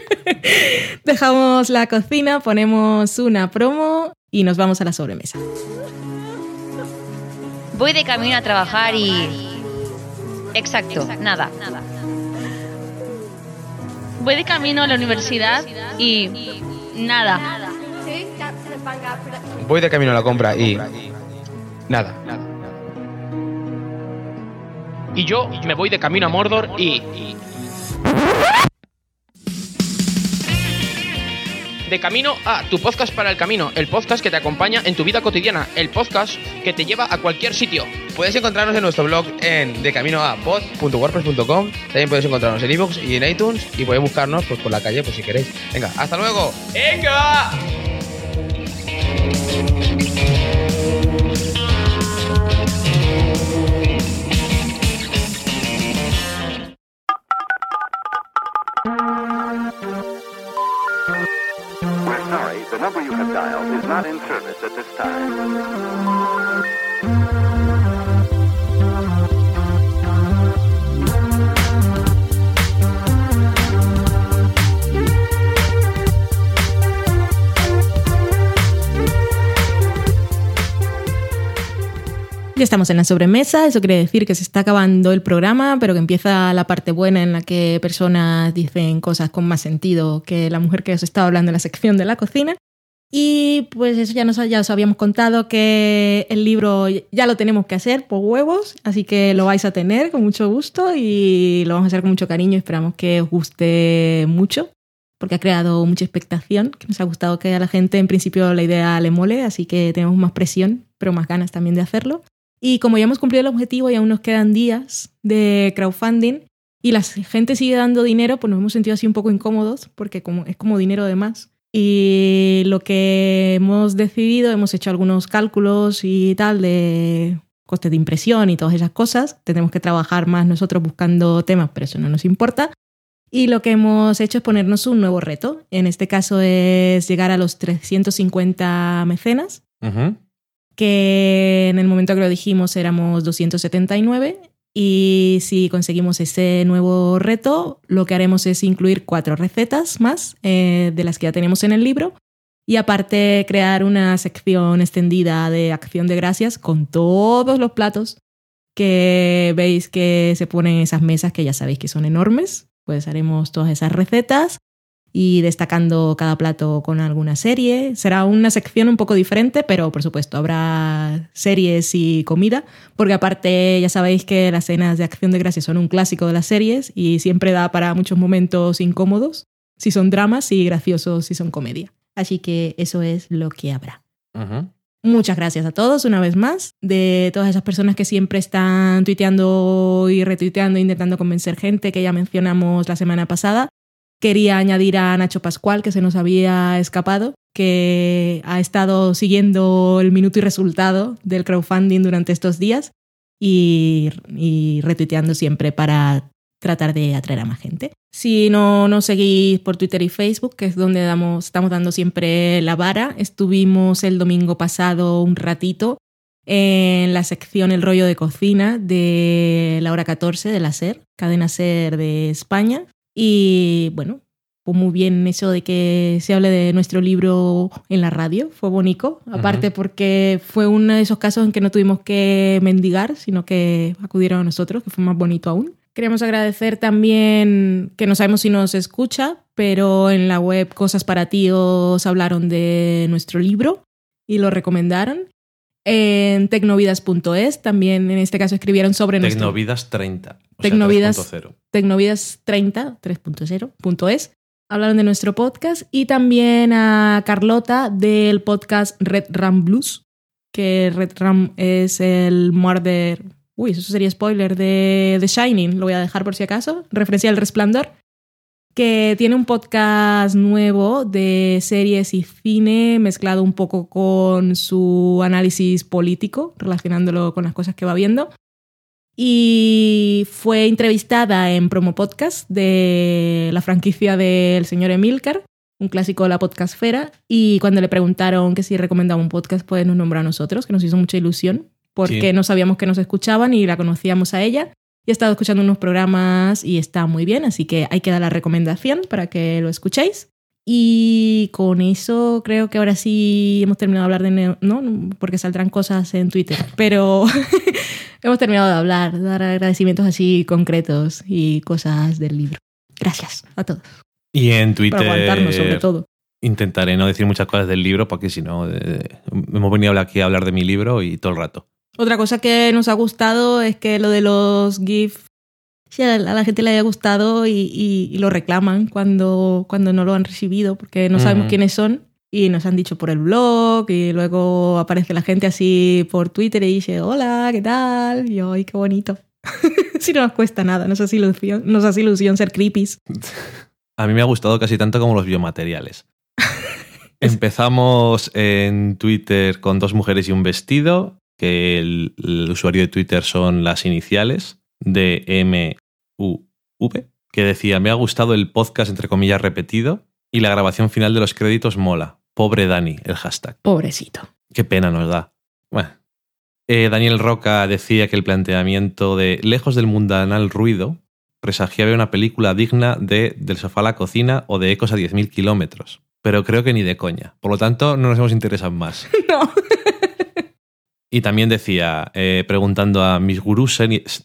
[LAUGHS]
Dejamos la cocina, ponemos una promo y nos vamos a la sobremesa.
Voy de camino a trabajar y... Exacto, nada.
Voy de camino a la universidad y nada.
Voy de camino a la compra y. Nada.
Y yo me voy de camino a Mordor y... De camino a tu podcast para el camino, el podcast que te acompaña en tu vida cotidiana, el podcast que te lleva a cualquier sitio.
Puedes encontrarnos en nuestro blog en decaminoapod.wordpress.com. También puedes encontrarnos en iVoox y en iTunes. Y podéis buscarnos pues, por la calle pues, si queréis. Venga, hasta luego.
¡Venga!
We're sorry, the number you have dialed is not in service at this time.
Ya estamos en la sobremesa, eso quiere decir que se está acabando el programa, pero que empieza la parte buena en la que personas dicen cosas con más sentido que la mujer que os estaba hablando en la sección de la cocina. Y pues eso ya, nos, ya os habíamos contado que el libro ya lo tenemos que hacer por huevos, así que lo vais a tener con mucho gusto y lo vamos a hacer con mucho cariño. Esperamos que os guste mucho, porque ha creado mucha expectación, que nos ha gustado que a la gente en principio la idea le mole, así que tenemos más presión, pero más ganas también de hacerlo. Y como ya hemos cumplido el objetivo y aún nos quedan días de crowdfunding y la gente sigue dando dinero, pues nos hemos sentido así un poco incómodos porque como, es como dinero de más. Y lo que hemos decidido, hemos hecho algunos cálculos y tal de costes de impresión y todas esas cosas. Tenemos que trabajar más nosotros buscando temas, pero eso no nos importa. Y lo que hemos hecho es ponernos un nuevo reto. En este caso es llegar a los 350 mecenas
Ujú.
Que en el momento que lo dijimos éramos 279 y si conseguimos ese nuevo reto, lo que haremos es incluir cuatro recetas más eh, de las que ya tenemos en el libro Y aparte crear una sección extendida de acción de gracias con todos los platos que veis que se ponen en esas mesas que ya sabéis que son enormes. Pues haremos todas esas recetas y destacando cada plato con alguna serie. Será una sección un poco diferente, pero por supuesto habrá series y comida, porque aparte ya sabéis que las cenas de acción de gracias son un clásico de las series y siempre da para muchos momentos incómodos, si son dramas, y graciosos si son comedia. Así que eso es lo que habrá. Muchas gracias a todos una vez más, de todas esas personas que siempre están tuiteando y retuiteando, intentando convencer gente que ya mencionamos la semana pasada. Quería añadir a Nacho Pascual, que se nos había escapado, que ha estado siguiendo el minuto y resultado del crowdfunding durante estos días y, retuiteando siempre para tratar de atraer a más gente. Si no nos seguís por Twitter y Facebook, que es donde damos, estamos dando siempre la vara, estuvimos el domingo pasado un ratito en la sección El rollo de cocina de la hora 14 de la SER, cadena SER de España. Y bueno, fue muy bien eso de que se hable de nuestro libro en la radio, fue bonito, aparte porque fue uno de esos casos en que no tuvimos que mendigar, sino que acudieron a nosotros, que fue más bonito aún. Queremos agradecer también, que no sabemos si nos escucha, pero en la web Cosas para ti os hablaron de nuestro libro y lo recomendaron. En tecnovidas.es también en este caso escribieron sobre nuestro
Tecnovidas 30. O
Tecnovidas-
sea, 3.0.
Tecnovidas 30, 3.0.es. Hablaron de nuestro podcast y también a Carlota del podcast Red Ram Blues, que Red Ram es el murder. Uy, eso sería spoiler de The Shining, lo voy a dejar por si acaso. Referencia al resplandor. Que tiene un podcast nuevo de series y cine mezclado un poco con su análisis político, relacionándolo con las cosas que va viendo y fue entrevistada en Promo Podcast de la franquicia del señor Emilcar, un clásico de la podcastfera, y cuando le preguntaron que si recomendaba un podcast, pues nos nombró a nosotros, que nos hizo mucha ilusión, porque
Sí.
no sabíamos que nos escuchaban y la conocíamos a ella. Y he estado escuchando unos programas y está muy bien, así que hay que dar la recomendación para que lo escuchéis. Y con eso creo que ahora sí hemos terminado de hablar de... neo- No, porque saldrán cosas en Twitter, pero [LAUGHS] hemos terminado de hablar, dar agradecimientos así concretos y cosas del libro. Gracias a todos
Y en
por
Twitter
aguantarnos sobre todo.
intentaré no decir muchas cosas del libro porque si no eh, hemos venido aquí a hablar de mi libro y todo el rato.
Otra cosa que nos ha gustado es que lo de los GIF, si a la gente le haya gustado y, y- y lo reclaman cuando, cuando no lo han recibido, porque no sabemos quiénes son y nos han dicho por el blog y luego aparece la gente así por Twitter y dice, hola, ¿qué tal? Y yo, ay, qué bonito. [LAUGHS] si no nos cuesta nada, nos hace ilusión, nos hace ilusión ser creepies. [LAUGHS]
A mí me ha gustado casi tanto como los biomateriales. [LAUGHS] Empezamos en Twitter con dos mujeres y un vestido, que el, el usuario de Twitter son las iniciales de MUV, que decía, me ha gustado el podcast entre comillas repetido y la grabación final de los créditos mola. Pobre Dani, el hashtag.
Pobrecito.
Qué pena nos da. Bueno. Eh, Daniel Roca decía que el planteamiento de Lejos del mundanal ruido presagiaba una película digna de Del sofá a la cocina o de Ecos a 10.000 kilómetros. Pero creo que ni de coña. Por lo tanto, no nos hemos interesado más. [LAUGHS]
No.
Y también decía, eh, preguntando a mis gurús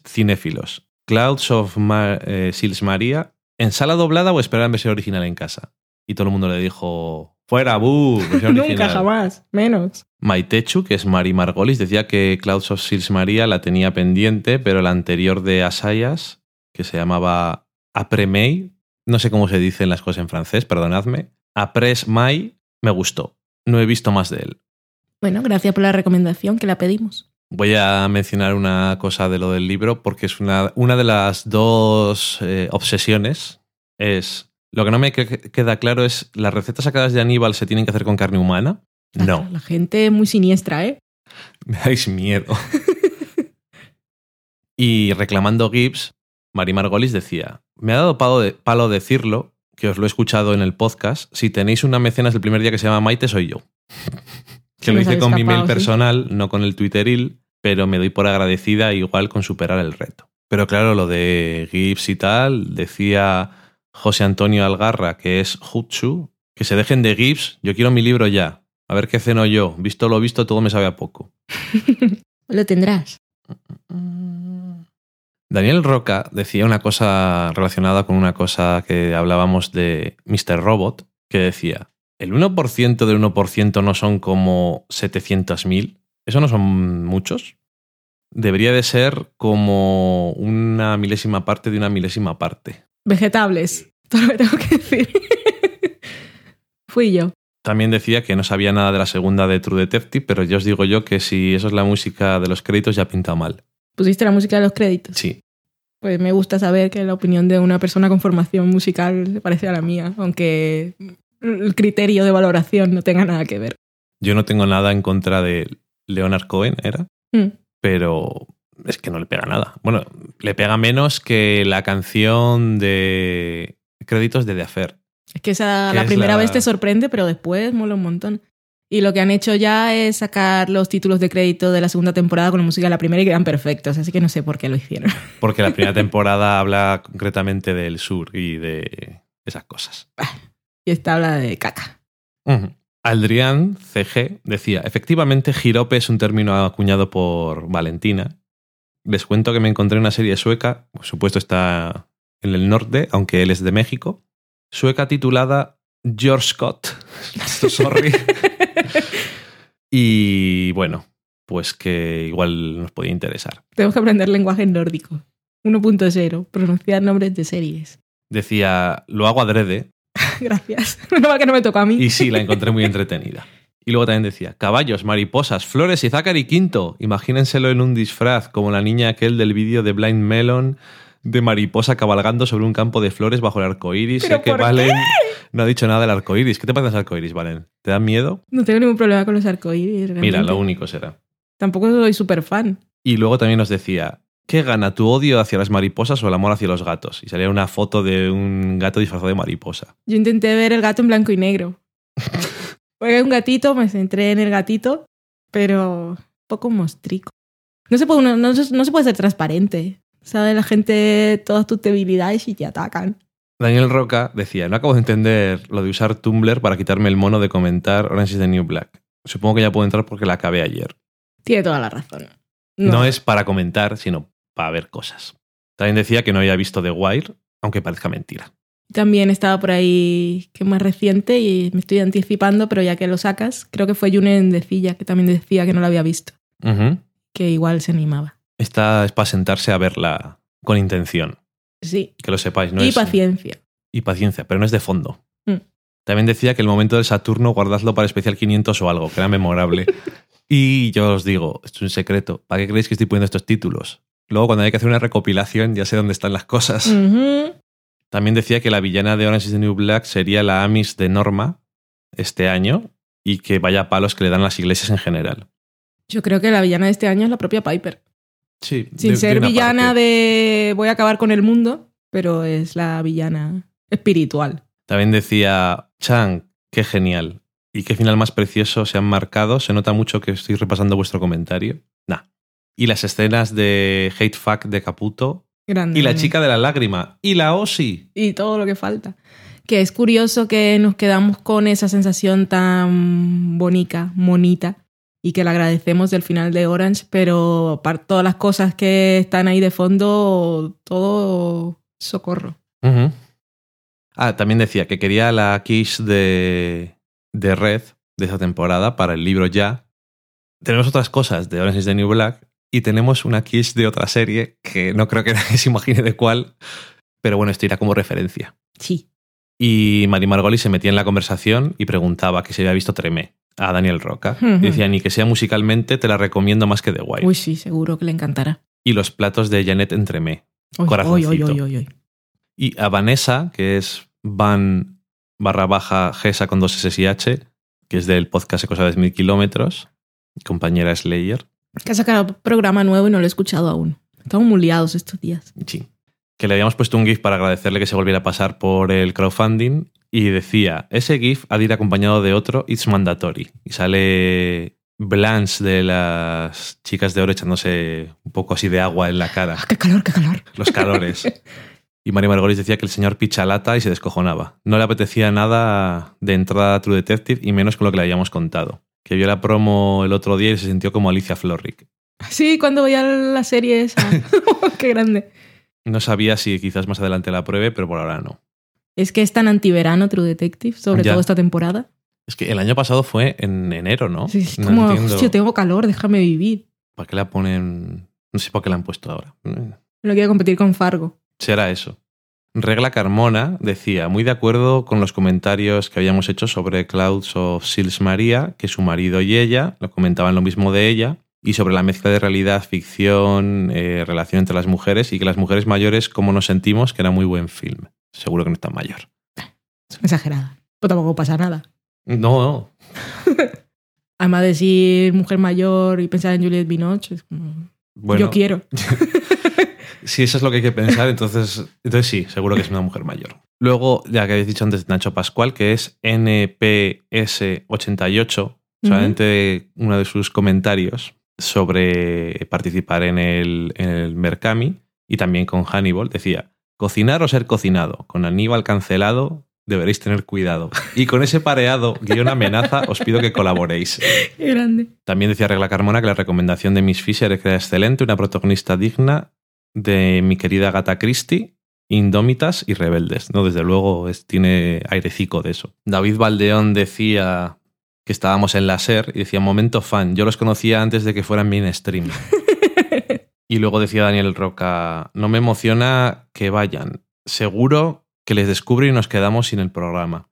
cinéfilos, Clouds of Ma- eh, Sils Maria, ¿en sala doblada o esperar en versión original en casa? Y todo el mundo le dijo, fuera, bu, versión
Nunca, jamás. Menos.
Maitechu, que es Mari Margolis, decía que Clouds of Sils Maria la tenía pendiente, pero la anterior de Asayas, que se llamaba Apremei, no sé cómo se dicen las cosas en francés, perdonadme, Apres Mai, me gustó. No he visto más de él.
Bueno, gracias por la recomendación que la pedimos.
Voy a mencionar una cosa de lo del libro porque es una, una de las dos eh, obsesiones. Es lo que no me que- queda claro es las recetas sacadas de Aníbal se tienen que hacer con carne humana. No,
La gente es muy siniestra, ¿eh? [LAUGHS]
me dais miedo. [LAUGHS] y reclamando Gibbs, Mari Margolis decía: Me ha dado palo, de, palo decirlo, que os lo he escuchado en el podcast. Si tenéis una mecenas del primer día que se llama Maite, soy yo. [LAUGHS] Que lo hice con mi mail
sí.
personal, no con el Twitteril, pero me doy por agradecida igual con superar el reto. Pero claro, lo de Gibbs y tal, decía José Antonio Algarra, que es Jutsu, Que se dejen de GIFs, yo quiero mi libro ya. A ver qué ceno yo. Visto lo visto, todo me sabe a poco. [LAUGHS]
Lo tendrás.
Daniel Roca decía una cosa relacionada con una cosa que hablábamos de Mr. Robot, que decía, ¿el 1% del 1% no son como 700.000? ¿Eso no son muchos? Debería de ser como una milésima parte de una milésima parte.
Vegetables. [LAUGHS] Todo lo que tengo que decir. [LAUGHS] Fui yo.
También decía que no sabía nada de la segunda de True Detective, pero ya os digo yo que si eso es la música de los créditos ya pinta mal.
¿Pusiste la música de los créditos?
Sí.
Pues me gusta saber que la opinión de una persona con formación musical se parece a la mía, aunque el criterio de valoración no tenga nada que ver.
Yo no tengo nada en contra de Leonard Cohen, ¿era?
Mm.
Pero es que no le pega nada. Bueno, le pega menos que la canción de créditos de The Affair.
Es que esa,
Que
la
es
primera
la-
vez te sorprende, pero después mola un montón. Y lo que han hecho ya es sacar los títulos de crédito de la segunda temporada con la música de la primera y quedan perfectos, así que no sé por qué lo hicieron. [LAUGHS]
Porque la primera [LAUGHS] temporada habla concretamente del sur y de esas cosas.
Y esta habla de caca.
Ujú. Aldrián CG decía, efectivamente girope es un término acuñado por Valentina. Les cuento que me encontré una serie sueca, por supuesto está en el norte, aunque él es de México, sueca titulada George Scott. [LAUGHS] Sorry. [LAUGHS] y bueno, pues que igual nos podía interesar.
Tenemos que aprender lenguaje nórdico. 1.0, pronunciar nombres de series.
Decía, lo hago adrede, [LAUGHS]
Gracias. No va que no me toca a mí.
Y sí, la encontré muy entretenida. Y luego también decía, caballos, mariposas, flores y Zachary Quinto. Imagínenselo en un disfraz, como la niña aquel del vídeo de Blind Melon, de mariposa cabalgando sobre un campo de flores bajo el arco iris.
¿Pero
Sé que
por
Valen no ha dicho nada del arco iris. ¿Qué te parece el arco iris, Valen? ¿Te da miedo?
No tengo ningún problema con los arcoíris.
Mira,
realmente.
lo único será.
Tampoco soy súper fan.
Y luego también nos decía, ¿qué gana tu odio hacia las mariposas o el amor hacia los gatos? Y salía una foto de un gato disfrazado de mariposa.
Yo intenté ver el gato en blanco y negro. [LAUGHS] Porque hay un gatito, me centré en el gatito, pero un poco mostrico. No se puede, no, se- no se puede ser transparente. Sabe la gente todas tus debilidades y te atacan.
Daniel Roca decía, no acabo de entender lo de usar Tumblr para quitarme el mono de comentar Orange is the New Black. Supongo que ya puedo entrar porque la acabé ayer.
Tiene toda la razón.
No, es para comentar, sino para ver cosas. También decía que no había visto The Wire, aunque parezca mentira.
También estaba por ahí, que es más reciente, y me estoy anticipando, pero ya que lo sacas, creo que fue Junen Decilla, que también decía que no lo había visto, que igual se animaba.
Esta es para sentarse a verla con intención.
Sí.
Que lo sepáis, ¿no?
y
es-
paciencia.
Y paciencia, pero no es de fondo.
Mm.
También decía que el momento del Saturno guardadlo para especial 500 o algo, que era memorable. [LAUGHS] y yo os digo, esto es un secreto. ¿Para qué creéis que estoy poniendo estos títulos? Luego, cuando hay que hacer una recopilación, ya sé dónde están las cosas. También decía que la villana de Orange is the New Black sería la Amis de Norma este año y que vaya palos que le dan las iglesias en general.
Yo creo que la villana de este año es la propia Piper.
Sí,
Sin
de-
ser
de
villana
parte.
de voy a acabar con el mundo, pero es la villana espiritual.
También decía, Chang, qué genial. Y qué final más precioso se han marcado. Se nota mucho que estoy repasando vuestro comentario. Nah. Y las escenas de Hate Fuck de Caputo.
Grande.
Y la chica de la lágrima. Y la Osi.
Y todo lo que falta. Que es curioso que nos quedamos con esa sensación tan bonita, monita, y que le agradecemos del final de Orange, pero para todas las cosas que están ahí de fondo, todo socorro.
Ah, también decía que quería la quiche de, de Red de esa temporada para el libro ya. Tenemos otras cosas de Orange is the New Black y tenemos una quiche de otra serie que no creo que [LAUGHS] nadie se imagine de cuál, pero bueno, esto irá como referencia.
Sí.
Y Mari Margoli se metía en la conversación y preguntaba que si había visto Tremé a Daniel Roca. [LAUGHS] Y decía, ni que sea musicalmente, te la recomiendo más que The Wire.
Uy, sí, seguro que le encantará.
Y los platos de Janet en Tremé.
Uy,
Corazoncito.
uy, uy.
Y a Vanessa, que es Van barra baja Gesa con dos S y H, que es del podcast Cosa de Mil Kilómetros, compañera Slayer.
Que ha sacado programa nuevo y no lo he escuchado aún. Estamos muy liados estos días.
Sí. Que le habíamos puesto un GIF para agradecerle que se volviera a pasar por el crowdfunding y decía, ese GIF ha de ir acompañado de otro, it's mandatory. Y sale Blanche de las chicas de oro echándose un poco así de agua en la cara,
¡Ah, qué calor, qué calor!
los calores. [LAUGHS] Y Mari Margolis decía que el señor pichalata y se descojonaba. No le apetecía nada de entrada a True Detective y menos con lo que le habíamos contado. Que vio la promo el otro día y se sintió como Alicia Florrick.
Sí, cuando veía la serie esa. [LAUGHS] [LAUGHS] Qué grande.
No sabía si quizás más adelante la pruebe, pero por ahora no.
Es que es tan antiverano True Detective, sobre
Ya.
todo esta temporada.
Es que el año pasado fue en enero, ¿no?
Sí, es
no
como,
entiendo
hostia, tengo calor, déjame vivir.
para qué la ponen. No sé por qué la han puesto ahora.
No quiero competir con Fargo.
Será eso. Regla Carmona decía, muy de acuerdo con los comentarios que habíamos hecho sobre Clouds of Sils María, que su marido y ella lo comentaban lo mismo de ella, y sobre la mezcla de realidad, ficción, eh, relación entre las mujeres, y que las mujeres mayores, cómo nos sentimos, que era muy buen film. Seguro que no es tan mayor.
Es exagerada. Pero tampoco pasa nada.
No, no. [LAUGHS]
Además de decir mujer mayor y pensar en Juliette Binoche, es como,
Bueno,
yo quiero. [LAUGHS]
Si eso es lo que hay que pensar, entonces, entonces sí, seguro que es una mujer mayor. Luego, ya que habéis dicho antes Nacho Pascual, que es NPS88, solamente uno de sus comentarios sobre participar en el, en el Mercami y también con Hannibal, decía, cocinar o ser cocinado, con Aníbal cancelado deberéis tener cuidado. Y con ese pareado guion amenaza os pido que colaboréis.
Qué grande.
También decía Regla Carmona que la recomendación de Miss Fisher era excelente, una protagonista digna de mi querida Gata Christie, indómitas y rebeldes. No, desde luego es, tiene airecico de eso. David Valdeón decía que estábamos en la SER y decía momento fan. Yo los conocía antes de que fueran mainstream. [LAUGHS] y luego decía Daniel Roca, no me emociona que vayan. Seguro que les descubro y nos quedamos sin el programa.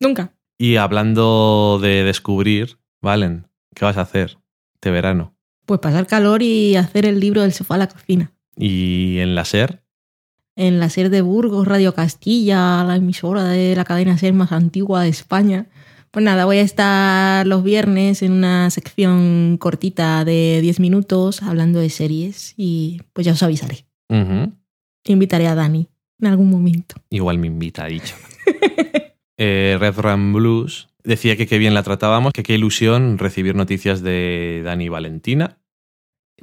Nunca.
Y hablando de descubrir, Valen, ¿qué vas a hacer este verano?
Pues pasar calor y hacer el libro del sofá a la cocina.
Y en la SER,
En la SER de Burgos, Radio Castilla, la emisora de la cadena SER más antigua de España. Pues nada, voy a estar los viernes en una sección cortita de 10 minutos hablando de series y pues ya os avisaré.
ujú,
Invitaré a Dani en algún momento.
igual me invita, ha dicho. [LAUGHS] Eh, Red Ram Blues decía que qué bien la tratábamos, que qué ilusión recibir noticias de Dani y Valentina.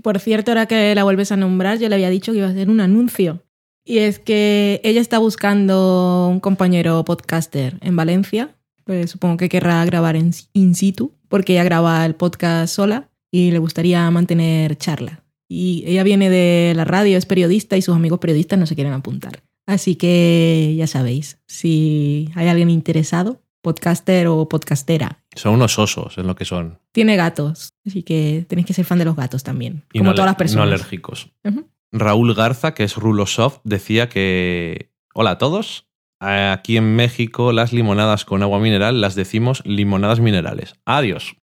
Por cierto, ahora que la vuelves a nombrar, yo le había dicho que iba a hacer un anuncio. Y es que ella está buscando un compañero podcaster en Valencia. Pues supongo que querrá grabar en in situ, porque ella graba el podcast sola y le gustaría mantener charla. Y ella viene de la radio, es periodista y sus amigos periodistas no se quieren apuntar. Así que ya sabéis, si hay alguien interesado, podcaster o podcastera,
Son unos osos, es lo que son.
tiene gatos. Así que tenéis que ser fan de los gatos también,
Y
como
no,
todas las personas.
no alérgicos. Raúl Garza, que es Rulosoft, decía que... Hola a todos. Aquí en México las limonadas con agua mineral las decimos limonadas minerales. Adiós.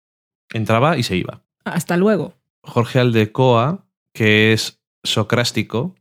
Entraba y se iba.
Hasta luego.
Jorge Aldecoa, que es socrástico,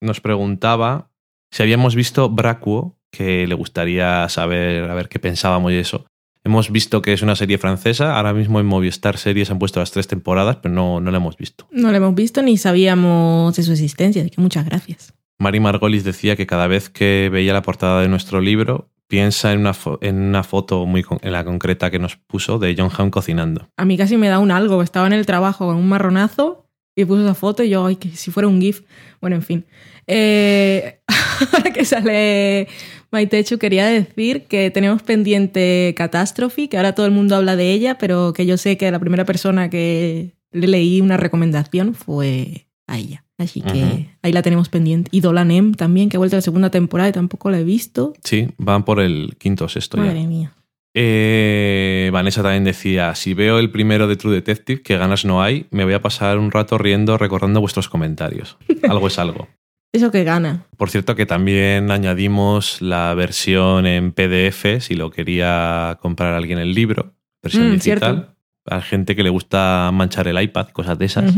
nos preguntaba si habíamos visto Bracuo, que le gustaría saber a ver qué pensábamos de eso. Hemos visto que es una serie francesa, ahora mismo en Movistar Series han puesto las tres temporadas, pero no, no la hemos visto.
No lo hemos visto ni sabíamos de su existencia, así que muchas gracias.
Mari Margolis decía que cada vez que veía la portada de nuestro libro, piensa en una, fo- en una foto muy con- en la concreta que nos puso de John Hamm cocinando.
A mí casi me da un algo. Estaba en el trabajo con un marronazo y puso esa foto y yo, ay, que si fuera un GIF. Bueno, en fin. Eh, [LAUGHS] ahora que sale Maitechu, quería decir que tenemos pendiente Catastrophe, que ahora todo el mundo habla de ella, pero que yo sé que la primera persona que le leí una recomendación fue a ella. Así que ahí la tenemos pendiente. Y Dolan M también, que ha vuelto a la segunda temporada y tampoco la he visto.
Sí, van por el quinto o sexto ya.
Madre mía.
Eh, Vanessa también decía, si veo el primero de True Detective, que ganas no hay, me voy a pasar un rato riendo recordando vuestros comentarios. [LAUGHS] Algo es algo.
Eso que gana.
Por cierto que también añadimos la versión en PDF, si lo quería comprar alguien el libro, versión
Mm,
digital,
cierto.
a gente que le gusta manchar el iPad, cosas de esas.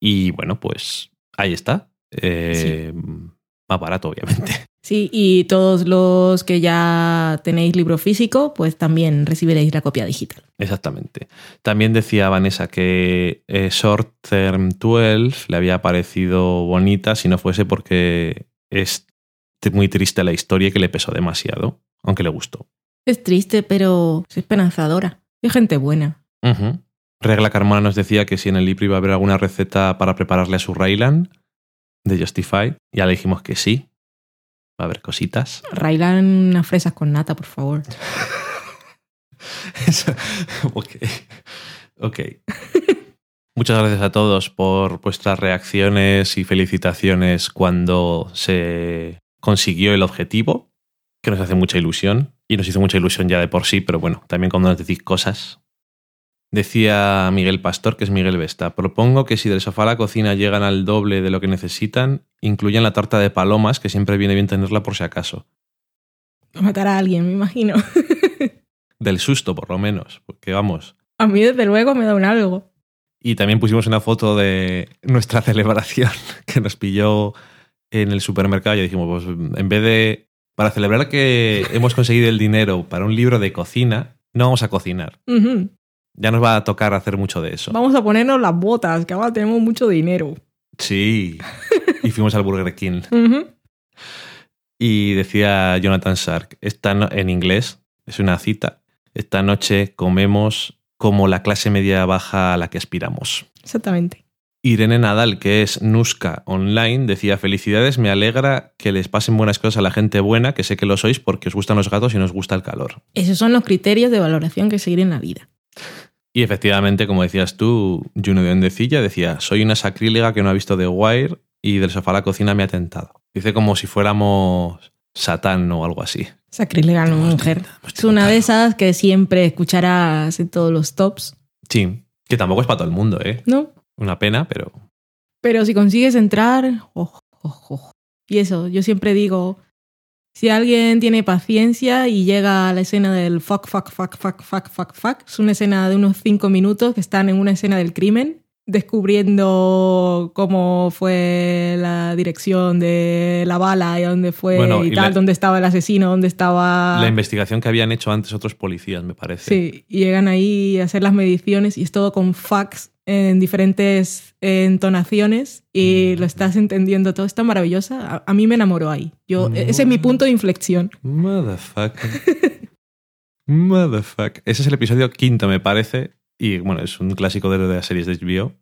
Y bueno, pues ahí está. Eh, Más barato, obviamente.
Sí, y todos los que ya tenéis libro físico, pues también recibiréis la copia digital.
Exactamente. También decía Vanessa que eh, Short Term 12 le había parecido bonita si no fuese porque es muy triste la historia y que le pesó demasiado, aunque le gustó.
Es triste, pero es esperanzadora. Es gente buena.
Regla Carmona nos decía que si en el libro iba a haber alguna receta para prepararle a su Raylan de Justify, ya le dijimos que sí. Va a haber cositas.
Railan unas fresas con nata, por favor. [LAUGHS]
Eso- ok. Ok. Muchas gracias a todos por vuestras reacciones y felicitaciones cuando se consiguió el objetivo, que nos hace mucha ilusión. Y nos hizo mucha ilusión ya de por sí, pero bueno, también cuando nos decís cosas. Decía Miguel Pastor, que es Miguel Vesta, propongo que si del sofá a la cocina llegan al doble de lo que necesitan, incluyan la tarta de palomas, que siempre viene bien tenerla por si acaso.
Matar a alguien, me imagino. [LAUGHS]
Del susto, por lo menos, porque vamos,
A mí, desde luego, me da un algo.
Y también pusimos una foto de nuestra [LAUGHS] celebración que nos pilló en el supermercado y dijimos, pues en vez de, para celebrar que hemos conseguido el dinero para un libro de cocina, no vamos a cocinar. Ya nos va a tocar hacer mucho de eso.
Vamos a ponernos las botas, que ahora tenemos mucho dinero.
Sí. [LAUGHS] Y fuimos al Burger King. Y decía Jonathan Shark, esta no- en inglés, es una cita, esta noche comemos como la clase media baja a la que aspiramos.
Exactamente.
Irene Nadal, que es Nuska Online, decía: Felicidades, me alegra que les pasen buenas cosas a la gente buena, que sé que lo sois porque os gustan los gatos y nos gusta el calor.
Esos son los criterios de valoración que seguir en la vida.
Y efectivamente, como decías tú, Juno de Ondecilla decía: Soy una sacrílega que no ha visto The Wire y del sofá a la cocina me ha tentado. Dice como si fuéramos Satán o algo así.
Sacrílega no, mujer. Es una de esas que siempre escucharás en todos los tops,
Sí, que tampoco es para todo el mundo, ¿eh?
¿no?
Una pena, pero.
Pero si consigues entrar, ojo, ojo, ojo. Y eso, yo siempre digo, si alguien tiene paciencia y llega a la escena del fuck, fuck, fuck, fuck, fuck, fuck, fuck, es una escena de unos cinco minutos que están en una escena del crimen, descubriendo cómo fue la dirección de la bala y dónde fue
Bueno,
y,
y
tal,
la-
dónde estaba el asesino, dónde estaba...
La investigación que habían hecho antes otros policías, me parece.
Sí, y llegan ahí a hacer las mediciones y es todo con fax en diferentes entonaciones y
Mm.
lo estás entendiendo todo. Está maravillosa. A, a mí me enamoró ahí. Yo,
Mm.
Ese es mi punto de inflexión.
Motherfucker. [LAUGHS] Motherfucker. Ese es el episodio quinto, me parece. Y bueno, es un clásico de las series de HBO.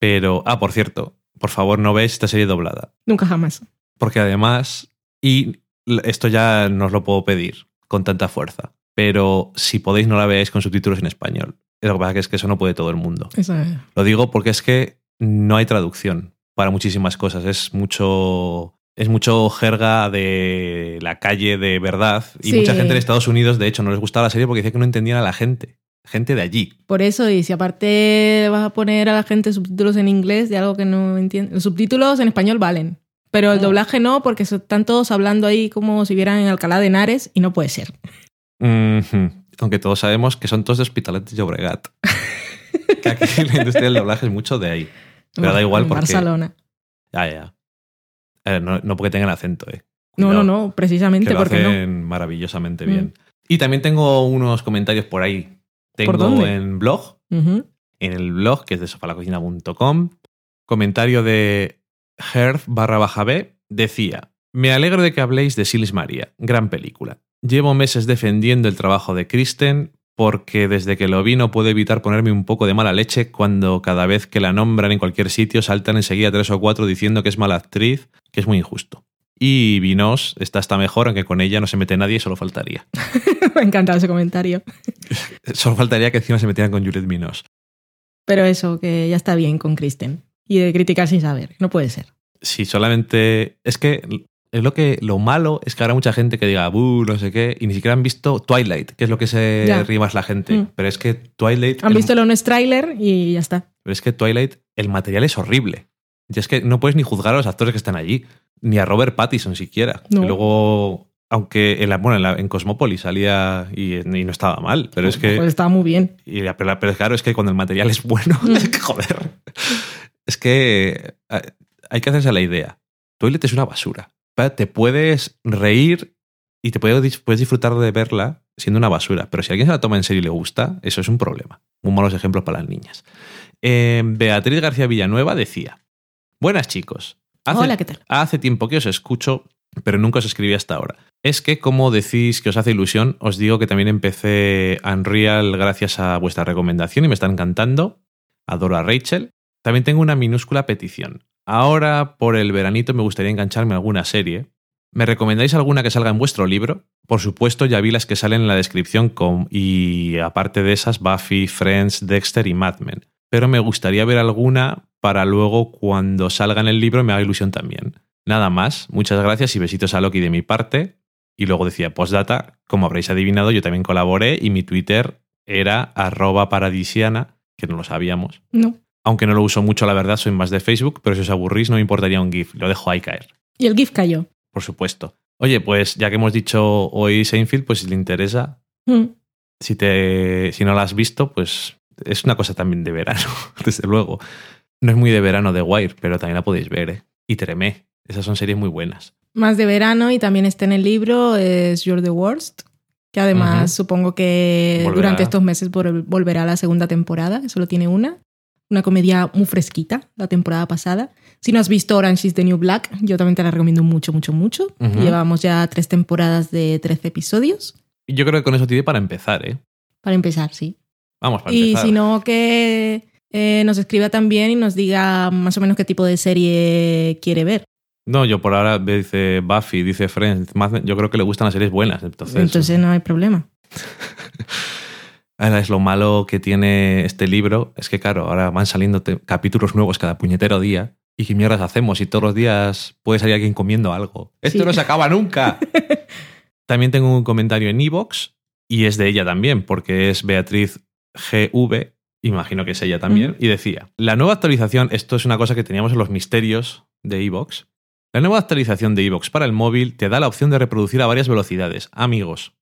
Pero, ah, por cierto, por favor no veáis esta serie doblada.
Nunca jamás.
Porque además, y esto ya no os lo puedo pedir con tanta fuerza, pero si podéis no la veáis con subtítulos en español. Lo que pasa es que eso no puede todo el mundo.
Eso es.
Lo digo porque es que no hay traducción para muchísimas cosas. Es mucho. Es mucho jerga de la calle de verdad. Y
Sí.
mucha gente de Estados Unidos, de hecho, no les gustaba la serie porque decía que no entendían a la gente. Gente de allí.
Por eso, y si aparte vas a poner a la gente subtítulos en inglés de algo que no entiende. Los subtítulos en español valen. Pero el doblaje no, porque están todos hablando ahí como si vieran en Alcalá de Henares y no puede ser.
Aunque todos sabemos que son todos de Hospitalet de Llobregat. que aquí [LAUGHS] la industria del doblaje es mucho de ahí. Pero da igual porque.
Barcelona.
Ya, ya. Eh, no, no porque tengan acento, eh.
No,
Cuidado.
no, no, precisamente
que lo
porque no.
hacen maravillosamente
Mm.
bien. Y también tengo unos comentarios por ahí. Tengo en blog, en el blog que es de sofalacocina.com, comentario de Herf barra baja B, decía, me alegro de que habléis de Silis María, gran película. Llevo meses defendiendo el trabajo de Kristen porque desde que lo vi no puedo evitar ponerme un poco de mala leche cuando cada vez que la nombran en cualquier sitio saltan enseguida tres o cuatro diciendo que es mala actriz, que es muy injusto. Y Vinos está hasta mejor, aunque con ella no se mete nadie, solo faltaría. [LAUGHS]
Me ha encantado ese comentario. [LAUGHS]
Solo faltaría que encima se metieran con Juliette Vinos.
Pero eso, que ya está bien con Kristen. Y de criticar sin saber. No puede ser.
Si solamente. Es que es lo que lo malo es que habrá mucha gente que diga, "Buh, no sé qué, y ni siquiera han visto Twilight, que es lo que se
Ya.
ríe más la gente.
Mm.
Pero es que Twilight.
Han
el-
visto el honest trailer y ya está.
Pero es que Twilight, el material es horrible. Y es que no puedes ni juzgar a los actores que están allí, ni a Robert Pattinson siquiera.
No.
Y luego, aunque en, la, bueno, en, la- en Cosmópolis salía y, y no estaba mal, pero es que.
Pues estaba muy bien.
Y la- pero, pero claro, es que cuando el material es bueno,
Mm.
es [LAUGHS] que joder. Es que hay que hacerse la idea. Toilet es una basura. Te puedes reír y te puedes disfrutar de verla siendo una basura. Pero si alguien se la toma en serio y le gusta, eso es un problema. Muy malos ejemplos para las niñas. Eh, Beatriz García Villanueva decía: Buenas chicos. Hace-
Hola, ¿qué tal?
Hace tiempo que os escucho, pero nunca os escribí hasta ahora. Es que, como decís que os hace ilusión, os digo que también empecé Unreal gracias a vuestra recomendación y me está encantando. Adoro a Rachel. También tengo una minúscula petición. Ahora, por el veranito, me gustaría engancharme a alguna serie. ¿Me recomendáis alguna que salga en vuestro libro? Por supuesto, ya vi las que salen en la descripción con, y aparte de esas, Buffy, Friends, Dexter y Mad Men. Pero me gustaría ver alguna para luego cuando salga en el libro me haga ilusión también. Nada más, muchas gracias y besitos a Loki de mi parte. Y luego decía postdata, como habréis adivinado, yo también colaboré y mi Twitter era arroba paradisiana, que no lo sabíamos.
No.
Aunque no lo uso mucho, la verdad, soy más de Facebook, pero si os aburrís no me importaría un GIF, lo dejo ahí caer,
Y el GIF cayó.
por supuesto. Oye, pues ya que hemos dicho hoy Seinfeld, pues si le interesa,
Mm.
si, te, si no la has visto, pues es una cosa también de verano, [LAUGHS] desde luego. No es muy de verano de Wire, pero también la podéis ver, ¿eh? Y Tremé, esas son series muy buenas.
Más de verano y también está en el libro es You're the Worst, que además supongo que
Volverá.
durante estos meses vol- volverá a la segunda temporada, solo tiene una. Una comedia muy fresquita, la temporada pasada. Si no has visto Orange is the New Black, yo también te la recomiendo mucho, mucho, mucho. Llevamos ya tres temporadas de 13 episodios.
Y yo creo que con eso tiene para empezar, ¿eh?
Para empezar, sí.
Vamos, para
Y
empezar.
si no, que eh, nos escriba también y nos diga más o menos qué tipo de serie quiere ver.
No, yo por ahora dice Buffy, dice Friends, yo creo que le gustan las series buenas. Entonces,
Entonces no hay problema. [LAUGHS]
ahora es lo malo que tiene este libro, es que claro, ahora van saliendo capítulos nuevos cada puñetero día. ¿Y qué mierdas hacemos? Y todos los días puede salir alguien comiendo algo. Esto
Sí.
no se acaba nunca. [LAUGHS] también tengo un comentario en Evox y es de ella también, porque es Beatriz GV, imagino que es ella también, y decía, la nueva actualización, esto es una cosa que teníamos en los misterios de Evox, la nueva actualización de Evox para el móvil te da la opción de reproducir a varias velocidades. Amigos,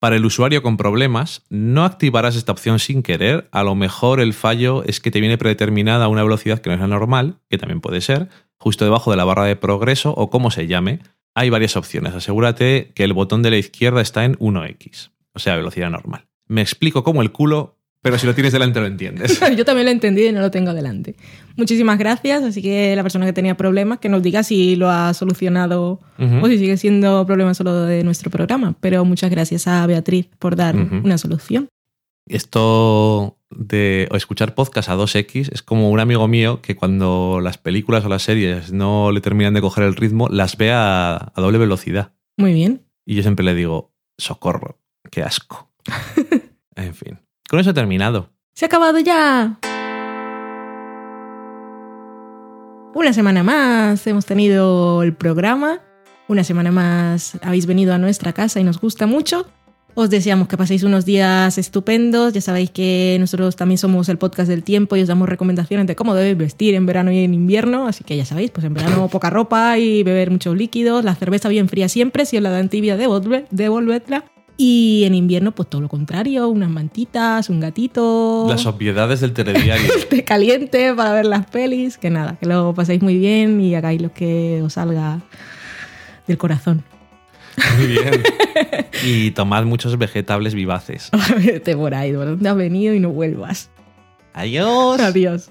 para el usuario con problemas, no activarás esta opción sin querer. A lo mejor el fallo es que te viene predeterminada a una velocidad que no es la normal, que también puede ser, justo debajo de la barra de progreso o como se llame. Hay varias opciones. Asegúrate que el botón de la izquierda está en 1x, o sea, velocidad normal. Me explico como el culo, pero si lo tienes delante lo entiendes. [LAUGHS]
Yo también lo he entendido y no lo tengo delante. Muchísimas gracias. Así que la persona que tenía problemas, que nos diga si lo ha solucionado o si sigue siendo problema solo de nuestro programa. Pero muchas gracias a Beatriz por dar una solución.
Esto de o escuchar podcast a 2x es como un amigo mío que cuando las películas o las series no le terminan de coger el ritmo, las ve a, a doble velocidad.
Muy bien.
Y yo siempre le digo, socorro, qué asco. [LAUGHS] en fin, con eso terminado.
Se ha acabado ya. Una semana más hemos tenido el programa. Una semana más habéis venido a nuestra casa y nos gusta mucho. Os deseamos que paséis unos días estupendos. Ya sabéis que nosotros también somos el podcast del tiempo y os damos recomendaciones de cómo debéis vestir en verano y en invierno. Así que ya sabéis, pues en verano poca ropa y beber muchos líquidos. La cerveza bien fría siempre. Si os la dan tibia, devolvedla. Y en invierno, pues todo lo contrario, unas mantitas, un gatito
Las obviedades del telediario. [LAUGHS]
té caliente para ver las pelis. Que nada, que lo paséis muy bien y hagáis lo que os salga del corazón.
Muy bien. [LAUGHS] Y tomad muchos vegetables vivaces.
Vete por ahí, ¿de dónde has venido y no vuelvas?
Adiós.
Adiós.